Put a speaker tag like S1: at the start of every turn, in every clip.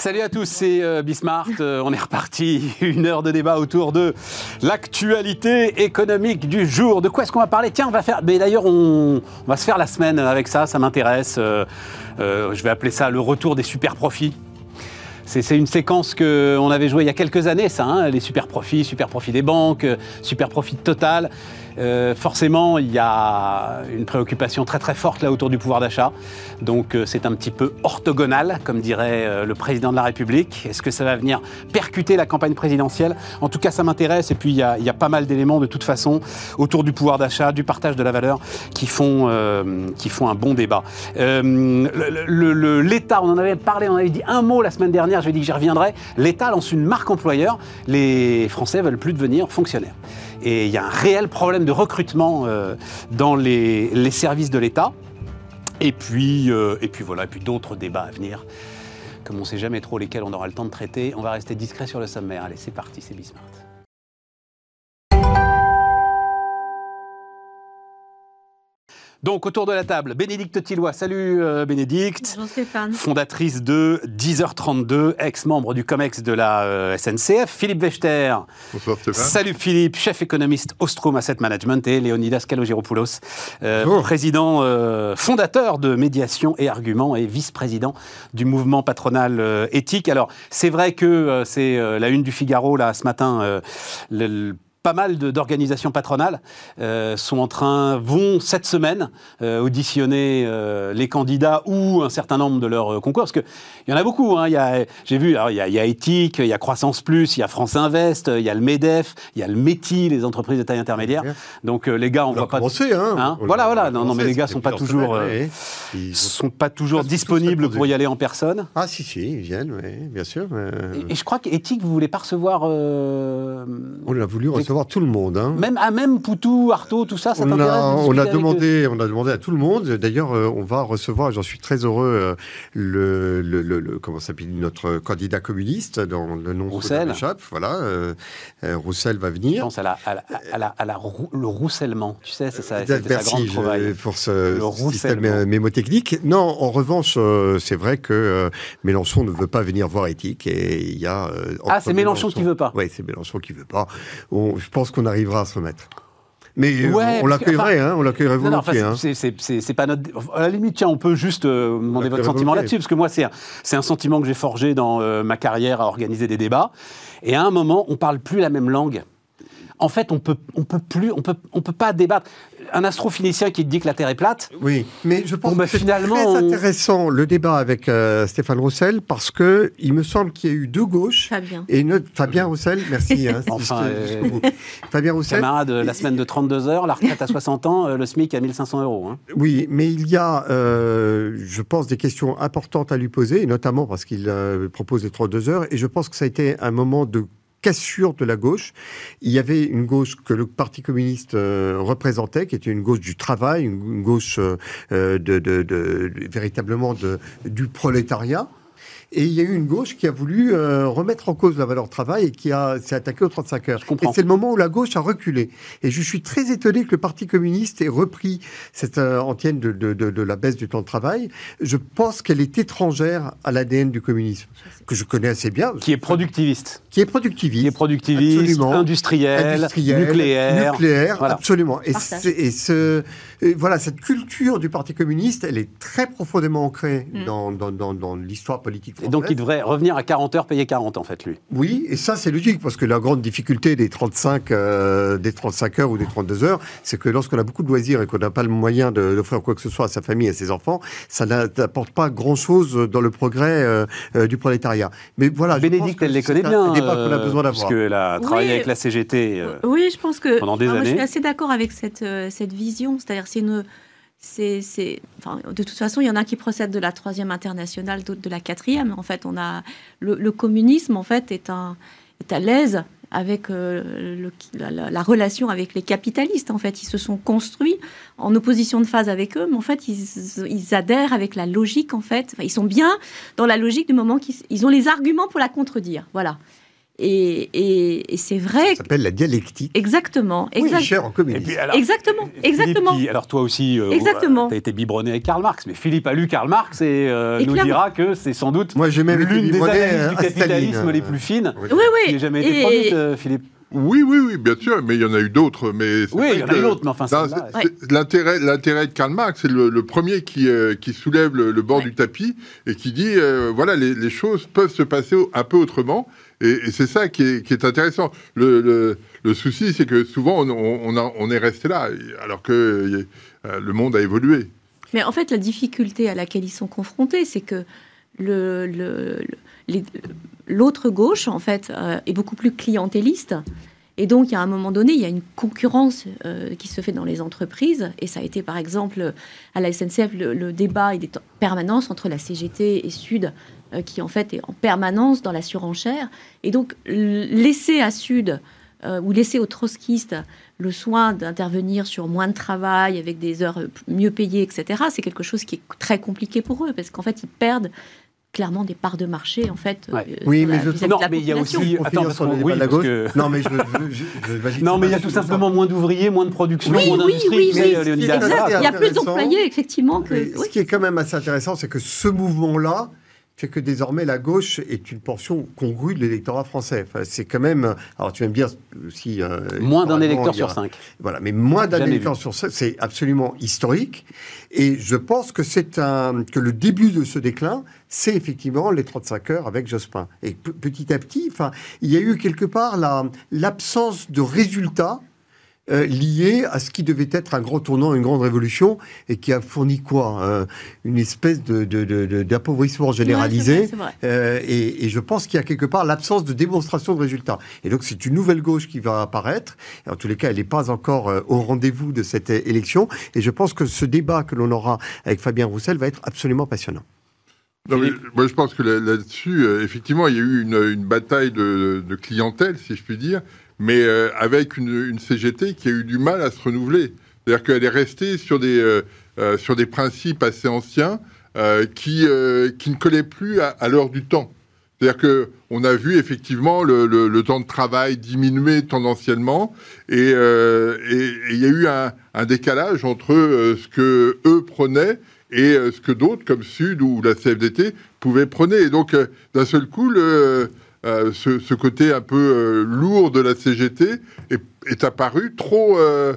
S1: Salut à tous, c'est euh, Bismart. Euh, on est reparti. Une heure de débat autour de l'actualité économique du jour. De quoi est-ce qu'on va parler? Tiens, on va faire. Mais d'ailleurs, on... va se faire la semaine avec ça. Ça m'intéresse. Euh, je vais appeler ça le retour des super profits. C'est une séquence qu'on avait jouée il y a quelques années, ça, hein, les super profits, super profits des banques, super profits de Total. Euh, forcément, il y a une préoccupation très très forte là autour du pouvoir d'achat. Donc euh, c'est un petit peu orthogonal, comme dirait euh, le président de la République. Est-ce que ça va venir percuter la campagne présidentielle? En tout cas, ça m'intéresse. Et puis, il y, a, pas mal d'éléments de toute façon autour du pouvoir d'achat, du partage de la valeur, qui font, un bon débat. L'État, on en avait parlé, on avait dit un mot la semaine dernière, je vais dit que j'y reviendrai. L'État lance une marque employeur. Les Français veulent plus devenir fonctionnaires. Et il y a un réel problème de recrutement euh, dans les, services de l'État. Et puis, euh, et puis voilà, et puis d'autres débats à venir. Comme on ne sait jamais trop lesquels on aura le temps de traiter, on va rester discret sur le sommaire. Allez, c'est parti, c'est Bismart. Donc, autour de la table, Bénédicte Tillois. Salut euh, Bénédicte.
S2: Bonjour Stéphane.
S1: Fondatrice de 10h32, ex-membre du COMEX de la euh, SNCF. Philippe Wechter.
S3: Bonsoir Stéphane.
S1: Salut Philippe, chef économiste Ostrom Asset Management. Et Léonidas Kalogiropoulos, euh, président fondateur de Médiation et Arguments et vice-président du mouvement patronal éthique. Alors, c'est vrai que c'est la une du Figaro, là, ce matin, le pas mal d'organisations patronales euh, sont en train, vont cette semaine euh, auditionner euh, les candidats ou un certain nombre de leurs concours, parce qu'il y en a beaucoup. Hein. J'ai vu, il y, a, Éthique, il y a Croissance Plus, il y a France Invest, il y a le MEDEF, il y a le METI, les entreprises de taille intermédiaire. Donc les gars, on, ne voit pas.
S3: Hein.
S1: hein voilà, voilà. Non, non, mais les gars sont pas toujours, ils sont pas toujours disponibles pour y aller en personne.
S3: Ah si, si, ils viennent, oui, bien sûr.
S1: Et, je crois qu'Éthique, vous voulez pas recevoir.
S3: on a voulu recevoir voir tout le monde. Hein.
S1: Même, à même Poutou, Artaud, tout ça, ça
S3: on a, on a demandé, on a demandé à tout le monde. D'ailleurs, euh, on va recevoir, j'en suis très heureux, euh, le, le, le, comment s'appelle notre candidat communiste dans le nom
S1: Roussel.
S3: Voilà, euh, Roussel va venir.
S1: Je pense à, la, à, la, à, la, le roussellement. Tu sais, c'est ça. Merci sa grande
S3: pour ce système mémotechnique. Non, en revanche, c'est vrai que Mélenchon ne veut pas venir voir éthique et il y a.
S1: ah, c'est Mélenchon, qui veut pas.
S3: Oui, c'est Mélenchon qui veut pas. On, je pense qu'on arrivera à se remettre. Mais euh, on l'accueillerait, hein, on l'accueillerait volontiers. Hein.
S1: C'est pas notre. À la limite, tiens, on peut juste euh, demander votre sentiment là-dessus, parce que moi, c'est un, un, sentiment que j'ai forgé dans euh, ma carrière à organiser des débats. Et à un moment, on parle plus la même langue en fait, on peut, on peut plus, on peut, on peut pas débattre. Un astrophynicien qui te dit que la Terre est plate.
S3: Oui, mais je pense bah, que c'est finalement très intéressant le débat avec euh, Stéphane Roussel parce que il me semble qu'il y a eu deux gauches.
S2: Fabien.
S3: Et une, Fabien Roussel, merci.
S1: Hein, enfin, euh, Fabien Roussel. Camarade, la semaine de 32 heures, la retraite à 60 ans, euh, le SMIC à 1500 euros. Hein.
S3: Oui, mais il y a, je pense, des questions importantes à lui poser, notamment parce qu'il propose les 32 heures. Et je pense que ça a été un moment de cassure de la gauche. Il y avait une gauche que le Parti communiste euh, représentait, qui était une gauche du travail, une, gauche euh, de, de, de, véritablement du prolétariat. Et il y a eu une gauche qui a voulu euh, remettre en cause la valeur travail et qui a s'est attaquée aux 35 heures. Et c'est le moment où la gauche a reculé. Et je suis très étonné que le Parti communiste ait repris cette euh, antienne de, de, de, de, la baisse du temps de travail. Je pense qu'elle est étrangère à l'ADN du communisme, que je connais assez bien.
S1: Qui est productiviste.
S3: Qui est productiviste.
S1: Qui est productiviste, industriel, nucléaire.
S3: Nucléaire, absolument. Et, et ce, voilà, cette culture du Parti communiste, elle est très profondément ancrée mm. dans, dans, dans, dans l'histoire politique
S1: et donc il devrait revenir à 40 heures, payer 40 en fait, lui.
S3: Oui, et ça c'est logique, parce que la grande difficulté des 35, euh, des 35 heures ou des 32 heures, c'est que lorsqu'on a beaucoup de loisirs et qu'on n'a pas le moyen d'offrir quoi que ce soit à sa famille et à ses enfants, ça n'apporte pas grand-chose dans le progrès euh, euh, du prolétariat.
S1: Mais voilà, Bénédicte, elle les connaît bien. Débat qu'on a besoin d'avoir. Parce qu'elle a travaillé avec la CGT
S2: oui, je pense que,
S1: pendant des années.
S2: je suis assez d'accord avec cette, cette vision, c'est-à-dire c'est une c'est, de toute façon, il y en a qui procèdent de la troisième internationale, d'autres de la quatrième. En fait, on a le, communisme, en fait, est, à l'aise avec euh, la, relation avec les capitalistes. En fait, ils se sont construits en opposition de phase avec eux, mais en fait, ils, adhèrent avec la logique. En fait, ils sont bien dans la logique du moment qu'ils ont les arguments pour la contredire. Voilà. Et, et, c'est vrai.
S3: Ça s'appelle la dialectique.
S2: Exactement.
S3: Exact... Oui, cher en communisme.
S2: exactement. Exactement.
S1: alors toi aussi, euh,
S2: exactement.
S1: tu as été biberonné avec Karl Marx, mais Philippe a lu Karl Marx et, euh, nous dira que c'est sans doute l'une des analyses du capitalisme les plus fines
S2: oui, oui.
S1: qui ait jamais été produite, euh, Philippe.
S4: Oui, oui, oui, bien sûr, mais il y en a eu d'autres. Mais
S1: oui, il y en a eu d'autres, mais enfin,
S4: l'intérêt, l'intérêt de Karl Marx, c'est le, premier qui, qui soulève le, bord du tapis et qui dit, voilà, les, les, choses peuvent se passer un peu autrement. Et, c'est ça qui est, intéressant. Le, souci, c'est que souvent, on, est resté là, alors que euh, le monde a évolué.
S2: Mais en fait, la difficulté à laquelle ils sont confrontés, c'est que l'autre gauche, en fait, euh, est beaucoup plus clientéliste. Et donc, a un moment donné, il y a une concurrence euh, qui se fait dans les entreprises. Et ça a été, par exemple, à la SNCF, le, débat il est en permanence entre la CGT et Sud euh, qui en fait est en permanence dans la surenchère. Et donc laisser à Sud ou laisser aux trotskistes le soin d'intervenir sur moins de travail, avec des heures mieux payées, etc., c'est quelque chose qui est très compliqué pour eux, parce qu'en fait, ils perdent clairement des parts de marché en fait
S3: euh, oui mais
S1: je... non mais il y a aussi attends parce
S3: oui, la gauche.
S1: que...
S3: non mais je,
S1: je, non mais il y a tout simplement moins d'ouvriers moins de production moins d'industrie
S2: oui, oui, il y a plus d'employés effectivement que
S3: ce qui est quand même assez intéressant c'est que ce mouvement là c'est que désormais la gauche est une portion congrue de l'électorat français. Enfin, c'est quand même. Alors tu vas me dire si.
S1: Euh, moins d'un électeur sur cinq.
S3: Voilà, mais moins d'un électeur sur cinq, c'est absolument historique. Et je pense que c'est un que le début de ce déclin, c'est effectivement les 35 heures avec Jospin. Et petit à petit, enfin, il y a eu quelque part la l'absence de résultats euh, lié à ce qui devait être un grand tournant, une grande révolution, et qui a fourni quoi euh, Une espèce d'appauvrissement de, généralisé. Euh, et, je pense qu'il y a quelque part l'absence de démonstration de résultats. Et donc c'est une nouvelle gauche qui va apparaître. en tous les cas, elle n'est pas encore au rendez-vous de cette élection. Et je pense que ce débat que l'on aura avec Fabien Roussel va être absolument passionnant.
S4: moi, je pense que là-dessus, effectivement, il y a eu une, bataille de, clientèle, si je puis dire, mais euh, avec une, CGT qui a eu du mal à se renouveler. C'est-à-dire qu'elle est restée sur des, euh, euh, sur des principes assez anciens qui, qui ne collaient plus à, l'heure du temps. C'est-à-dire qu'on a vu effectivement le, temps de travail diminuer tendanciellement et il y a eu un, décalage entre ce que eux prenaient et ce que d'autres, comme Sud ou la CFDT, pouvaient prôner. Et donc, d'un seul coup, le, euh, ce, côté un peu euh, lourd de la CGT est, apparu trop, euh,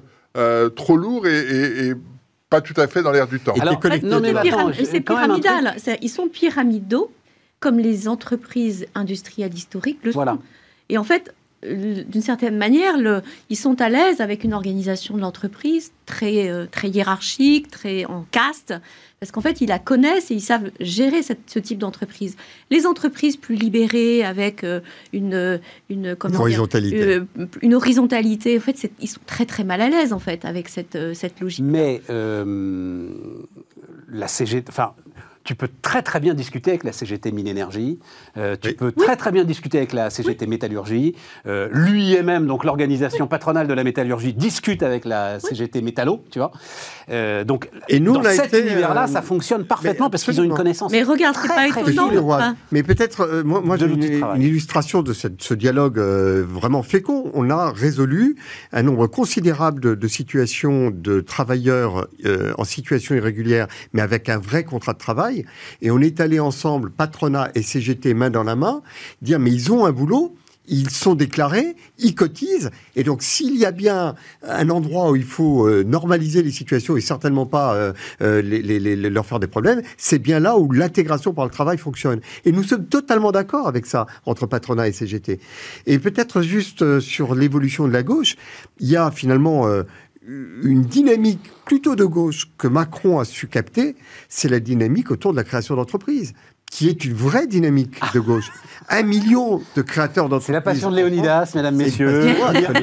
S4: trop lourd et, pas tout à fait dans l'air du temps.
S2: c'est pyramidal. Ils sont pyramidaux comme les entreprises industrielles historiques le sont. Et en fait, d'une certaine manière, le, ils sont à l'aise avec une organisation de l'entreprise très, euh, très hiérarchique, très en caste, parce qu'en fait, ils la connaissent et ils savent gérer ce type d'entreprise. Les entreprises plus libérées, avec euh, une, une,
S3: horizontalité. Euh,
S2: une horizontalité, en fait, ils sont très très mal à l'aise en fait avec cette, cette logique.
S1: Mais la CG, enfin, tu peux très très bien discuter avec la CGT Mine Énergie, euh, tu peux très très bien discuter avec la CGT Métallurgie, euh, l'UIMM, donc l'organisation patronale de la métallurgie, discute avec la CGT Métallo, tu vois. Euh, donc
S3: Et nous,
S1: dans cet univers-là, ça fonctionne parfaitement parce qu'ils ont une connaissance.
S2: Mais regarde, c'est pas étonnant.
S3: Mais peut-être, moi, moi j'ai une, illustration de ce dialogue vraiment fécond. On a résolu un nombre considérable de, de situations de travailleurs en situation irrégulière, mais avec un vrai contrat de travail et on est allé ensemble, patronat et CGT, main dans la main, dire mais ils ont un boulot, ils sont déclarés, ils cotisent, et donc s'il y a bien un endroit où il faut euh, normaliser les situations et certainement pas euh, euh, leur faire des problèmes, c'est bien là où l'intégration par le travail fonctionne. Et nous sommes totalement d'accord avec ça entre patronat et CGT. Et peut-être juste sur l'évolution de la gauche, il y a finalement une dynamique plutôt de gauche que Macron a su capter, c'est la dynamique autour de la création d'entreprises qui est une vraie dynamique de gauche. Un million de créateurs d'entreprises.
S1: C'est la passion de Léonidas, mesdames, messieurs.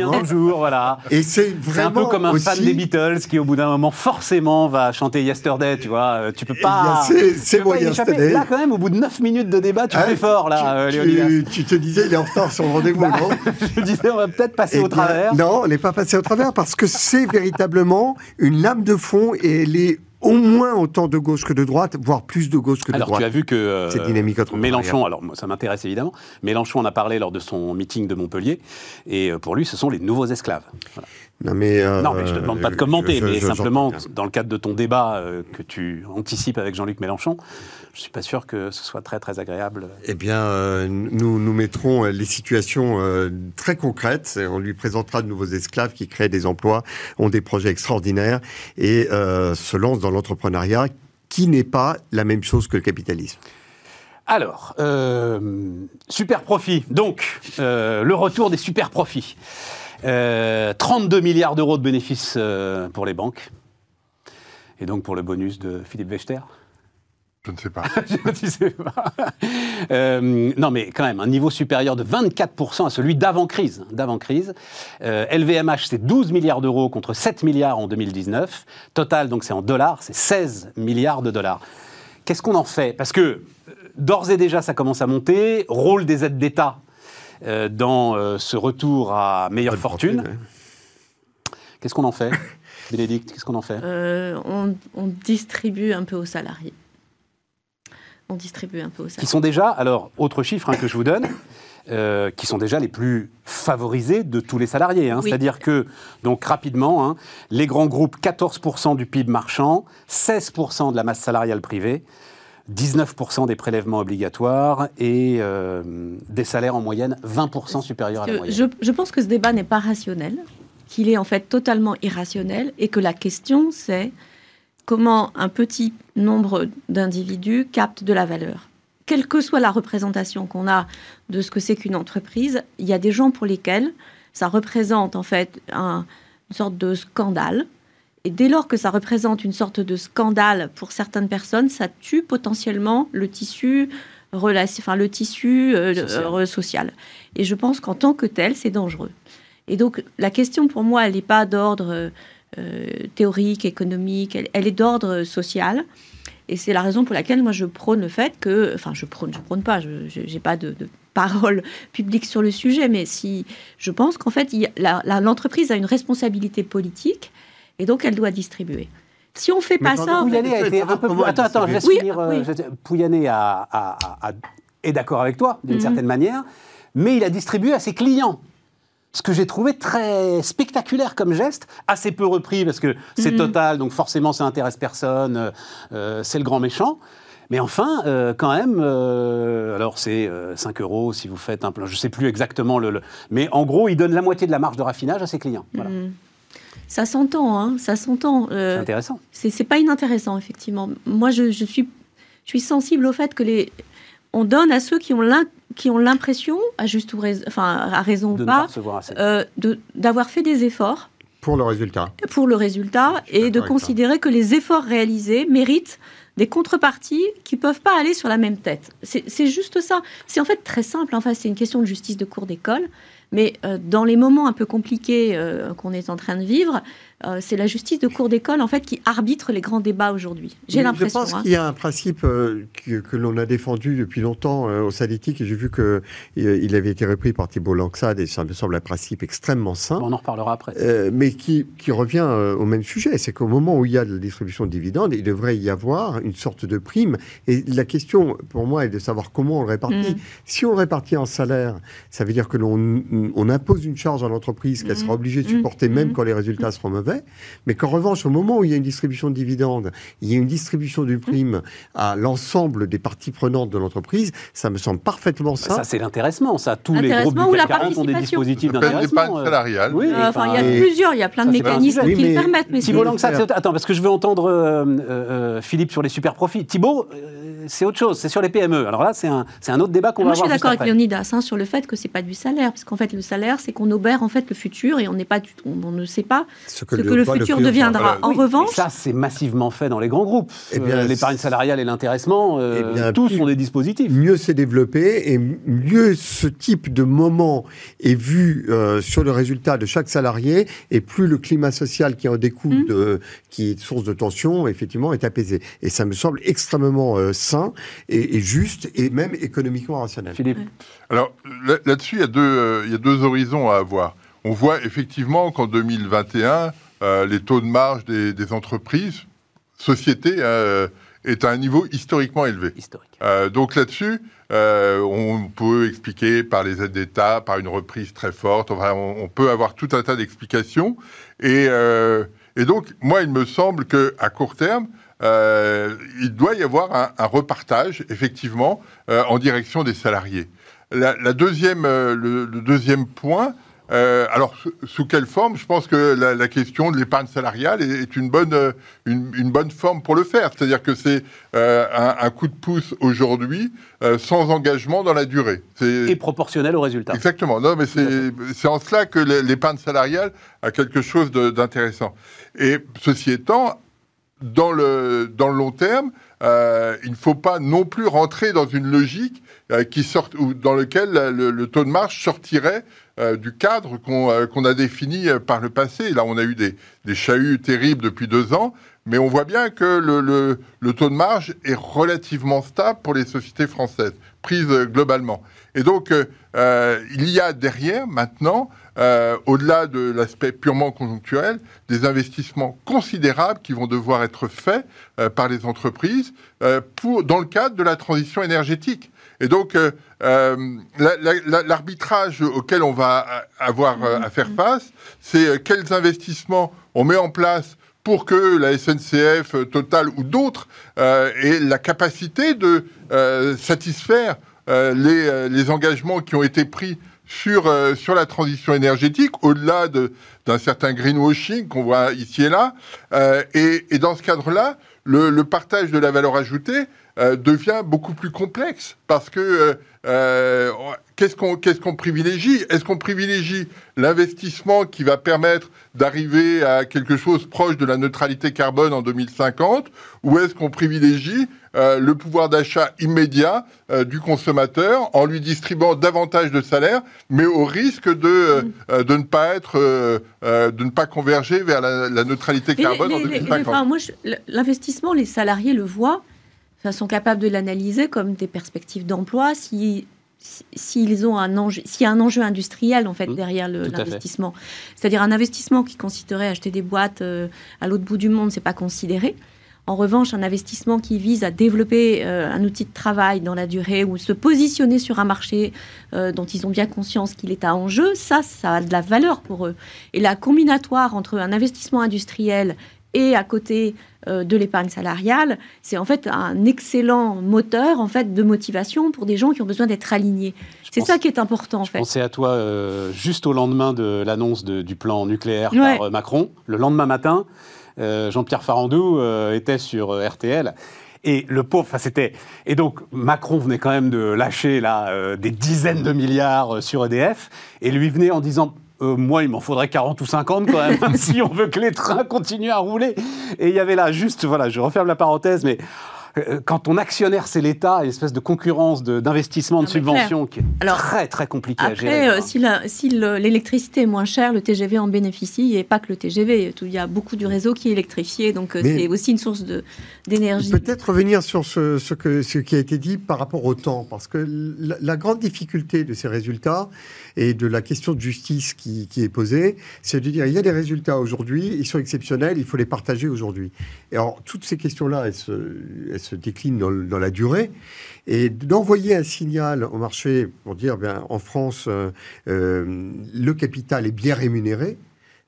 S1: Bonjour, voilà.
S3: Et c'est
S1: vraiment un peu comme un fan des Beatles qui, au bout d'un moment, forcément, va chanter Yesterday, tu vois. Euh, tu peux eh pas.
S3: c'est moi Yesterday.
S1: Là, quand même, au bout de 9 minutes de débat, tu ah, fais fort, là, euh, Léonidas.
S3: Tu, te disais, il est en retard sur le rendez-vous, bah, non
S1: Je disais, on va peut-être passer au travers.
S3: Non, on n'est pas passé au travers parce que c'est véritablement une lame de fond et elle est au moins autant de gauche que de droite, voire plus de gauche que de
S1: Alors,
S3: droite.
S1: tu as vu que euh,
S3: Cette dynamique entrepreneuriale.
S1: Mélenchon, alors ça m'intéresse évidemment, Mélenchon en a parlé lors de son meeting de Montpellier, et euh, pour lui, ce sont les nouveaux esclaves. Voilà.
S3: Non mais, euh,
S1: non, mais je te demande pas de commenter,
S3: je- je-
S1: mais
S3: je-
S1: simplement, dans le cadre de ton débat euh, que tu anticipes avec Jean-Luc Mélenchon, je suis pas sûr que ce soit très très agréable.
S3: Eh bien, euh, nous nous mettrons euh, les situations euh, très concrètes. On lui présentera de nouveaux esclaves qui créent des emplois, ont des projets extraordinaires et euh, se lancent dans l'entrepreneuriat, qui n'est pas la même chose que le capitalisme.
S1: Alors, super profit. Donc, le retour des super profits. Euh, 32 milliards d'euros de bénéfices pour les banques. Et donc pour le bonus de Philippe Wechter.
S4: Je ne sais pas.
S1: Tu sais pas. Euh, non, mais quand même, un niveau supérieur de 24% à celui d'avant-crise. D'avant-crise. Euh, LVMH, c'est 12 milliards d'euros contre 7 milliards en 2019. Total, donc c'est en dollars, c'est 16 milliards de dollars. Qu'est-ce qu'on en fait? Parce que euh, d'ores et déjà, ça commence à monter. Rôle des aides d'État euh, dans euh, ce retour à meilleure
S3: Bonne
S1: fortune.
S3: fortune,
S1: Qu'est-ce qu'on en fait? Bénédicte, qu'est-ce qu'on en fait?
S2: Euh, on, on distribue un peu aux salariés. On distribue un peu
S1: qui
S2: salariés.
S1: sont déjà, alors, autre chiffre hein, que je vous donne, euh, qui sont déjà les plus favorisés de tous les salariés. hein.
S2: Oui.
S1: C'est-à-dire que, donc rapidement, hein, les grands groupes, 14% du PIB marchand, 16% de la masse salariale privée, 19% des prélèvements obligatoires et euh, des salaires en moyenne 20% supérieurs à la moyenne.
S2: je, je pense que ce débat n'est pas rationnel, qu'il est en fait totalement irrationnel et que la question c'est comment un petit nombre d'individus captent de la valeur. Quelle que soit la représentation qu'on a de ce que c'est qu'une entreprise, il y a des gens pour lesquels ça représente en fait un- une sorte de scandale. Et dès lors que ça représente une sorte de scandale pour certaines personnes, ça tue potentiellement le tissu enfin le tissu euh,
S1: Social.
S2: euh, social. Et je pense qu'en tant que tel, c'est dangereux. Et donc la question pour moi, elle n'est pas d'ordre euh, théorique, économique, elle, elle est d'ordre social. Et c'est la raison pour laquelle moi je prône le fait que, enfin je prône, je prône pas, je n'ai pas de, de parole publique sur le sujet, mais si je pense qu'en fait il y a- la- la- l'entreprise a une responsabilité politique et donc elle doit distribuer. Si on fait
S3: Mais
S2: pas ça,
S1: Pouyanné a été un peu plus... Attends, attends, je laisse
S2: Oui,
S1: finir. euh,
S2: oui.
S1: je- Pouyanné a- a- a- a- est d'accord avec toi, d'une
S2: Mhm.
S1: certaine manière, mais il a distribué à ses clients. Ce que j'ai trouvé très spectaculaire comme geste, assez peu repris parce que c'est
S2: Mhm.
S1: total, donc forcément ça intéresse personne, euh, euh, c'est le grand méchant. Mais enfin, euh, quand même, euh, alors c'est euh, 5 euros si vous faites un plan, je ne sais plus exactement le, le- Mais en gros, il donne la moitié de la marge de raffinage à ses clients. Voilà.
S2: Hmm. ça s'entend, hein, ça s'entend.
S1: C'est intéressant.
S2: c'est c'est pas inintéressant, effectivement. Moi, je, je suis, je suis sensible au fait que les, on donne à ceux qui ont l'in- qui ont l'impression, à juste ou rais- enfin à raison
S1: De
S2: ou
S1: ne pas
S2: euh, de- d'avoir fait des efforts
S3: Pour le résultat.
S2: pour le résultat et de considérer que les efforts réalisés méritent des contreparties qui peuvent pas aller sur la même tête. C'est c'est juste ça. C'est en fait très simple. Enfin, c'est une question de justice de cours d'école. Mais euh, dans les moments un peu compliqués euh, qu'on est en train de vivre, euh, c'est la justice de cours d'école en fait qui arbitre les grands débats aujourd'hui. J'ai
S3: Je
S2: l'impression.
S3: pense
S2: hein.
S3: qu'il y a un principe euh, que, que l'on a défendu depuis longtemps euh, au Salitique, et j'ai vu que euh, il avait été repris par Thibault Langsade, et ça me semble un principe extrêmement sain.
S1: On en reparlera après.
S3: Euh, mais qui, qui revient euh, au même sujet, c'est qu'au moment où il y a de la distribution de dividendes, il devrait y avoir une sorte de prime. Et la question, pour moi, est de savoir comment on le répartit.
S2: Mm.
S3: Si on le répartit en salaire, ça veut dire que l'on on impose une charge à l'entreprise qu'elle
S2: Mm.
S3: sera obligée de
S2: Mm.
S3: supporter même quand les résultats seront mauvais. Mais qu'en revanche, au moment où il y a une distribution de dividendes, il y a une distribution d'une prime à l'ensemble des parties prenantes de l'entreprise, ça me semble parfaitement sain.
S1: Ça, c'est l'intéressement, ça. Tous les groupes du
S2: ou la
S1: CAC 40 ont des
S2: participation.
S1: dispositifs
S4: Ça
S1: d'intéressement.
S4: l'épargne
S1: euh.
S4: salariale.
S1: Oui,
S2: Euh, Enfin, il y a
S3: et-
S2: plusieurs, il y a plein de
S1: Ça,
S2: mécanismes qui le permettent. Mais
S1: Thibault
S2: c'est-
S1: attends, parce que je veux entendre euh, euh, Philippe sur les super profits. Thibault, euh, c'est autre chose, c'est sur les PME. Alors là, c'est un, c'est un autre débat qu'on va
S2: Moi, je suis
S1: avoir
S2: d'accord avec. Leonidas hein, sur le fait que c'est pas du salaire, parce qu'en fait, le salaire, c'est qu'on obère en fait le futur et on n'est pas, on, on ne sait pas
S3: ce
S2: ce que le futur deviendra.
S4: Voilà.
S2: En
S1: Oui,
S2: revanche,
S1: et ça, c'est massivement fait dans les grands groupes.
S3: Eh bien,
S1: Euh, L'épargne salariale et l'intéressement, euh,
S3: Eh bien,
S1: tous ont des dispositifs.
S3: mieux c'est développé et mieux ce type de moment est vu euh, sur le résultat de chaque salarié et plus le climat social qui en découle,
S2: Mm.
S3: de, qui est source de tension, effectivement, est apaisé. Et ça me semble extrêmement euh, sain et, et juste et même économiquement rationnel.
S1: Philippe,
S4: Alors là- là-dessus, il y, a deux, euh, il y a deux horizons à avoir. On voit effectivement qu'en 2021, euh, les taux de marge des, des entreprises, société euh, est à un niveau historiquement élevé.
S1: Historique.
S4: Euh, donc là-dessus, euh, on peut expliquer par les aides d'État, par une reprise très forte. Enfin, on, on peut avoir tout un tas d'explications. Et, euh, et donc, moi, il me semble que à court terme, euh, il doit y avoir un, un repartage, effectivement, euh, en direction des salariés. La, la deuxième, euh, le, le deuxième point, alors, sous, sous quelle forme? Je pense que la, la question de l'épargne salariale est, est une, bonne, une, une bonne forme pour le faire. C'est-à-dire que c'est un, un coup de pouce aujourd'hui sans engagement dans la durée.
S1: Et proportionnel au résultat.
S4: Exactement. Non, mais c'est en cela que l'é- l'épargne salariale a quelque chose d'intéressant. Et ceci étant, dans le, dans le long terme, euh, il ne faut pas non plus rentrer dans une logique euh, qui sort, ou dans lequel le, le taux de marge sortirait euh, du cadre qu'on euh, a défini euh, par le passé. Là, on a eu des, des chahuts terribles depuis deux ans, mais on voit bien que le, le- le taux de marge est relativement stable pour les sociétés françaises, prises euh, globalement. Et donc, euh, euh, il y a derrière, maintenant, euh, au-delà de l'aspect purement conjoncturel, des investissements considérables qui vont devoir être faits euh, par les entreprises euh, pour, dans le cadre de la transition énergétique. Et donc, la- la- la- l'arbitrage auquel on va avoir à faire face, c'est quels investissements on met en place pour que la SNCF, Total ou d'autres aient la capacité de satisfaire les engagements qui ont été pris sur, euh, sur la transition énergétique, au-delà de- d'un certain greenwashing qu'on voit ici et là. Euh, et, et dans ce cadre-là, le, le partage de la valeur ajoutée euh, devient beaucoup plus complexe parce que euh, euh, qu'est-ce qu'on privilégie? Est-ce qu'on privilégie l'investissement qui va permettre d'arriver à quelque chose proche de la neutralité carbone en 2050 ou est-ce qu'on privilégie euh, le pouvoir d'achat immédiat euh, du consommateur en lui distribuant davantage de salaire, mais au risque de, euh, euh, de ne pas être, de ne pas converger vers la, la neutralité carbone
S2: les-
S4: en
S2: les- les-
S4: 2050.
S2: enfin, moi, je- l'investissement, les salariés le voient, enfin, sont capables de l'analyser comme des perspectives d'emploi. Si si- s'ils ont un enjeu, s'il y a un enjeu industriel en fait
S1: Mmh,
S2: derrière l'investissement, c'est-à-dire un investissement qui consisterait à acheter des boîtes euh, à l'autre bout du monde, c'est pas considéré. En revanche, un investissement qui vise à développer euh, un outil de travail dans la durée ou se positionner sur un marché euh, dont ils ont bien conscience qu'il est à enjeu, ça, ça a de la valeur pour eux. Et la combinatoire entre un investissement industriel et à côté euh, de l'épargne salariale, c'est en fait un excellent moteur en fait de motivation pour des gens qui ont besoin d'être alignés. C'est ça qui est important en
S1: Je
S2: fait.
S1: pensais à toi euh, juste au lendemain de l'annonce du plan nucléaire
S2: Ouais.
S1: par euh, Macron. Le lendemain matin, euh, Jean-Pierre Farandou était sur RTL. Et le pauvre, enfin c'était. Et donc Macron venait quand même de lâcher là des dizaines de milliards sur EDF, et lui venait en disant. Euh, moi, il m'en faudrait 40 ou 50 quand même, si on veut que les trains continuent à rouler. Et il y avait là, juste, voilà, je referme la parenthèse, mais quand ton actionnaire, c'est l'État, une espèce de concurrence de- d'investissement, de,
S2: mais
S1: subvention qui est
S2: Alors,
S1: très, très compliqué à gérer.
S2: Après, euh, si l'électricité est moins chère, le TGV en bénéficie, et pas que le TGV. Il y a beaucoup du réseau qui est électrifié, donc euh, c'est aussi une source de- d'énergie.
S3: Peut-être revenir sur ce, ce que, ce qui a été dit par rapport au temps, parce que la, la grande difficulté de ces résultats et de la question de justice qui, qui est posée, c'est de dire il y a des résultats aujourd'hui, ils sont exceptionnels, il faut les partager aujourd'hui. Et alors, toutes ces questions-là, elles se, elles se le- dans la durée. Et d'envoyer un signal au marché pour dire, bien, en France, euh, euh, le capital est bien rémunéré,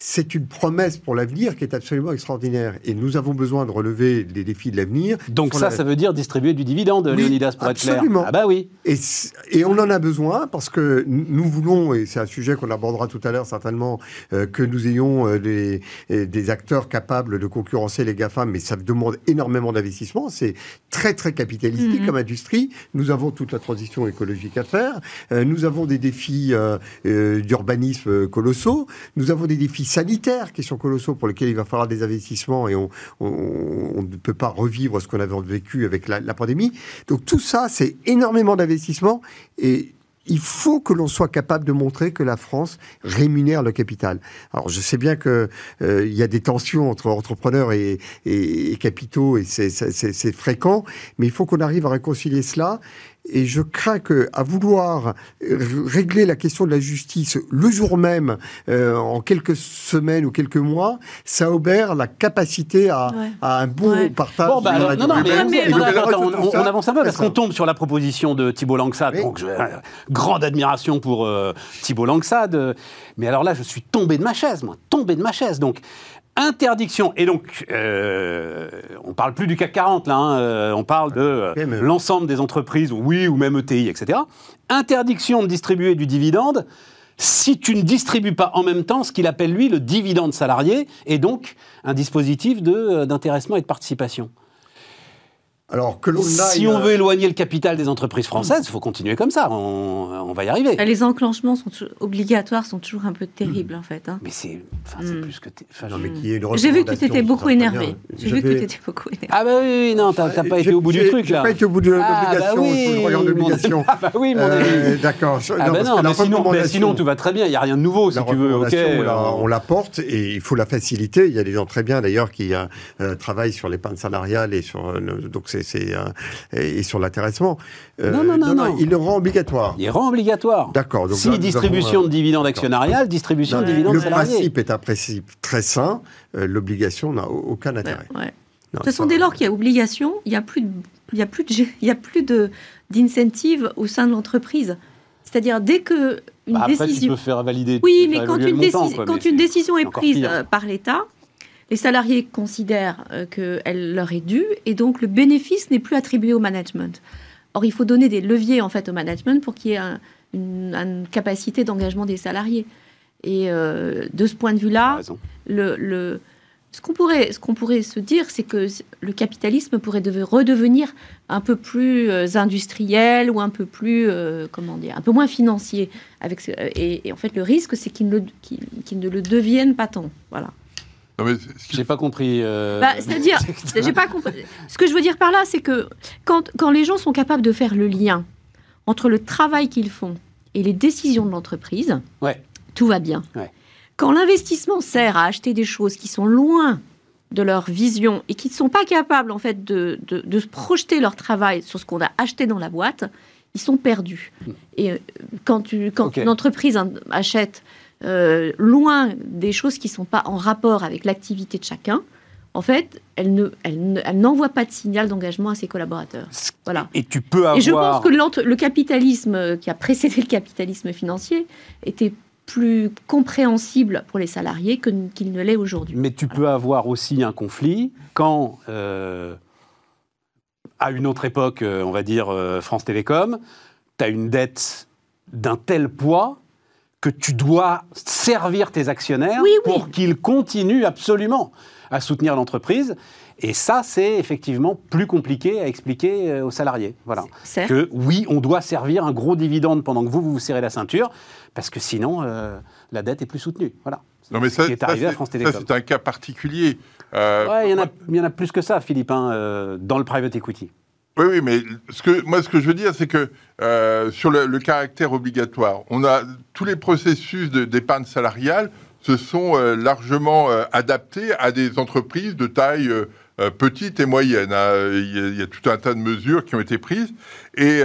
S3: c'est une promesse pour l'avenir qui est absolument extraordinaire. Et nous avons besoin de relever les défis de l'avenir.
S1: Donc ça,
S3: la-
S1: ça veut dire distribuer du dividende,
S3: Oui,
S1: Léonidas, pour être
S3: absolument.
S1: clair. Ah bah oui.
S3: Et, on en a besoin parce que nous voulons, et c'est un sujet qu'on abordera tout à l'heure certainement, euh, que nous ayons euh, des, euh, des acteurs capables de concurrencer les GAFAM, mais ça demande énormément d'investissement. C'est très, très capitalistique
S2: Mhm.
S3: comme industrie. Nous avons toute la transition écologique à faire. Euh, nous avons des défis euh, euh, d'urbanisme colossaux. Nous avons des défis sanitaires qui sont colossaux pour lesquels il va falloir des investissements et on, ne peut pas revivre ce qu'on avait vécu avec la, pandémie. Donc tout ça, c'est énormément d'investissements et il faut que l'on soit capable de montrer que la France rémunère le capital. Alors je sais bien que euh, y a des tensions entre entrepreneurs et, et- capitaux et c'est fréquent, mais il faut qu'on arrive à réconcilier cela. Et je crains que, à vouloir régler la question de la justice le jour même, euh, en quelques semaines ou quelques mois, ça obère la capacité à,
S2: Ouais.
S3: à un bon
S2: Ouais.
S3: partage.
S1: Bon, bah, alors, non, non, mais,
S2: mais-
S3: tout
S1: on,
S3: ça,
S1: on avance un peu parce qu'on tombe sur la proposition de Thibault Langsade.
S3: Oui.
S1: Donc, je- euh, grande admiration pour euh, Thibault Langsade. euh, Mais alors là, je suis tombé de ma chaise, moi, tombé de ma chaise. Donc, interdiction. Et donc, euh, on parle plus du CAC 40 là. hein, euh, on parle de euh, l'ensemble des entreprises, oui, ou même ETI, etc. Interdiction de distribuer du dividende si tu ne distribues pas en même temps ce qu'il appelle lui le dividende salarié, et donc un dispositif euh, d'intéressement et de participation.
S3: Alors que l'on
S1: Si
S3: aille,
S1: on
S3: euh,
S1: veut éloigner le capital des entreprises françaises, il faut continuer comme ça. On, on va y arriver.
S2: Les enclenchements sont obligatoires sont toujours un peu terribles, en fait. hein.
S1: Mais c'est, enfin, c'est
S2: Mm.
S1: plus que. t'es- enfin,
S2: J'ai vu que tu
S3: ce
S2: beaucoup énervé. J'ai vu que tu étais beaucoup énervé.
S1: Ah bah oui, oui, non, t'as, t'as pas été
S3: J'ai-
S1: au bout du truc
S3: j'ai
S1: là.
S3: pas été au bout de
S1: Ah, bah
S3: l'obligation.
S1: oui. Ah bah oui, mon ami.
S3: Euh, D'accord.
S1: Ah
S3: Non,
S1: bah non, mais sinon, mais
S3: recommandation-
S1: sinon tout va très bien. Il y a rien de nouveau si tu veux. Ok.
S3: recommandation, on, la,
S1: euh,
S3: on la porte et il faut la faciliter. Il y a des gens très bien d'ailleurs qui euh, euh, travaillent sur l'épargne salariale et sur euh, donc c'est c'est, euh, et sur l'intéressement. Euh,
S1: Non, non, non, non.
S3: Il le rend obligatoire.
S1: Il rend obligatoire.
S3: D'accord. donc
S1: Si distribution
S3: avons,
S1: de dividendes actionnariales, distribution de dividendes
S3: Le
S1: salariés.
S3: principe est un principe très sain. euh, L'obligation n'a au- aucun intérêt.
S2: ouais.
S3: Non,
S2: De toute façon, dès lors qu'il y a obligation, il n'y a plus de, il y a plus de, il y a plus de d'incentive au sein de l'entreprise. C'est-à-dire dès que une
S1: Bah, après, tu
S2: décision,
S1: peux faire valider.
S2: oui, mais quand une,
S1: le montant,
S2: décision,
S1: quoi,
S2: quand
S1: mais
S2: une décision est prise
S1: pire.
S2: par l'État, les salariés considèrent euh, qu'elle leur est due et donc le bénéfice n'est plus attribué au management. Or, il faut donner des leviers en fait au management pour qu'il y ait un- une, une capacité d'engagement des salariés. Et euh, de ce point de vue-là,
S1: raison.
S2: le, le- ce qu'on pourrait, se dire, c'est que le capitalisme pourrait deve- redevenir un peu plus euh, industriel ou un peu plus, euh, comment dire, un peu moins financier. Avec et, et en fait, le risque, c'est qu'il ne, ne le devienne pas tant. Voilà.
S1: J'ai pas compris. euh,
S2: Bah, c'est-à-dire, j'ai pas compris. Ce que je veux dire par là, c'est que quand, quand les gens sont capables de faire le lien entre le travail qu'ils font et les décisions de l'entreprise,
S1: Ouais.
S2: tout va bien.
S1: Ouais.
S2: Quand l'investissement sert à acheter des choses qui sont loin de leur vision et qui ne sont pas capables en fait de, de, de se projeter leur travail sur ce qu'on a acheté dans la boîte, ils sont perdus. Et euh, quand, tu, quand une entreprise achète euh, loin des choses qui ne sont pas en rapport avec l'activité de chacun, en fait, elle ne, elle ne- elle n'envoie pas de signal d'engagement à ses collaborateurs. Voilà.
S1: Et tu peux avoir.
S2: Et je pense que le capitalisme euh, qui a précédé le capitalisme financier était plus compréhensible pour les salariés que- qu'il ne l'est aujourd'hui.
S1: Mais tu peux avoir aussi un conflit quand, euh, à une autre époque, on va dire France Télécom, tu as une dette d'un tel poids que tu dois servir tes actionnaires
S2: Oui, oui.
S1: pour qu'ils continuent absolument à soutenir l'entreprise. Et ça, c'est effectivement plus compliqué à expliquer euh, aux salariés. Voilà. Que oui, on doit servir un gros dividende pendant que vous, vous vous serrez la ceinture, parce que sinon, euh, la dette est plus soutenue. Voilà.
S4: non, mais ça,
S1: Ce qui est
S4: ça,
S1: arrivé à
S4: c'est- un cas particulier. Euh,
S1: Ouais, il y, en a-
S4: moi-
S1: il y en a plus que ça, Philippe, hein, euh, dans le private equity.
S4: Oui, oui, mais ce que, moi, ce que je veux dire, c'est que euh, sur le, caractère obligatoire, on a tous les processus d'épargne salariale se sont euh, largement euh, adaptés à des entreprises de taille petite et moyenne. hein. Il, y a, tout un tas de mesures qui ont été prises et,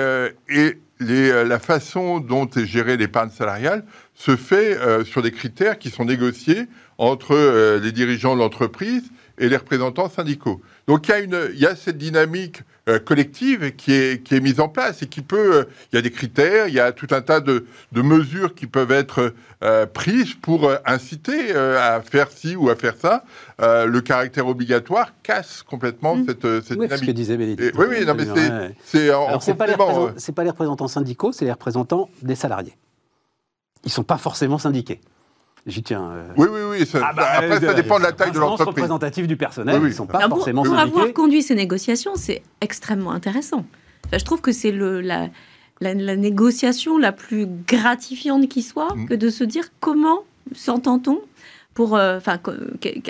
S4: la façon dont est gérée l'épargne salariale se fait sur des critères qui sont négociés entre les dirigeants de l'entreprise et les représentants syndicaux. Donc il y a, une, il y a cette dynamique euh, collective qui est, qui est mise en place et qui peut... euh, il y a des critères, il y a tout un tas de, de mesures qui peuvent être euh, prises pour euh, inciter euh, à faire ci ou à faire ça. Euh, le caractère obligatoire casse complètement
S2: Mm.
S4: cette, cette
S1: Oui, c'est ce que
S4: dynamique.
S1: disait Bénédicte.
S4: Et- oui, oui, non, mais c'est-
S1: Ouais.
S4: C'est en,
S1: Alors, c'est pas, les c'est pas les représentants syndicaux, c'est les représentants des salariés. Ils sont pas forcément syndiqués. J'y tiens. euh.
S4: Oui, oui, oui. ça-
S1: Ah bah,
S4: après, ça
S1: euh,
S4: dépend de la taille de l'entreprise.
S1: représentative du personnel,
S4: Oui, oui.
S1: ils sont pas
S2: Alors, pour,
S1: forcément
S2: pour avoir conduit ces négociations, c'est extrêmement intéressant. Enfin, je trouve que c'est la, la, la négociation la plus gratifiante qui soit
S4: Mm.
S2: que de se dire comment s'entend-on pour, euh, enfin,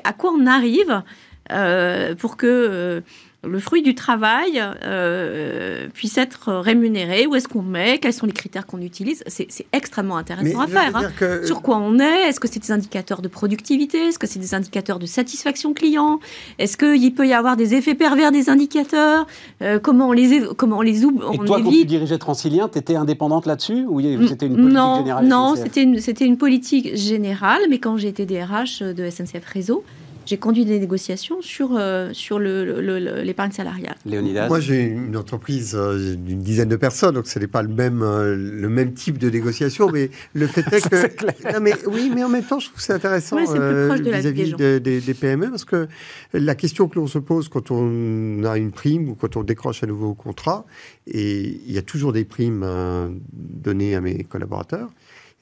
S2: à quoi on arrive euh, pour que euh, le fruit du travail euh, puisse être rémunéré Où est-ce qu'on met Quels sont les critères qu'on utilise C'est extrêmement intéressant à faire. Hein. Sur quoi on est Est-ce que c'est des indicateurs de productivité Est-ce que c'est des indicateurs de satisfaction client Est-ce qu'il peut y avoir des effets pervers des indicateurs euh, Comment on les, comment on les oublie
S1: Et toi, quand tu dirigeais Transilien, tu étais indépendante là-dessus Ou c'était une politique
S2: non,
S1: générale
S2: Non, c'était une, une politique générale, mais quand j'ai été DRH de SNCF Réseau, j'ai conduit des négociations sur, euh, sur l'épargne salariale.
S1: Léonidas
S3: Moi, j'ai une entreprise euh, d'une dizaine de personnes, donc ce n'est pas le même, euh, le même type de négociation, mais le fait est que... non, mais, oui, mais en même temps, je trouve que c'est intéressant vis-à-vis des, PME, parce que la question que l'on se pose quand on a une prime ou quand on décroche un nouveau contrat, et il y a toujours des primes données à mes collaborateurs,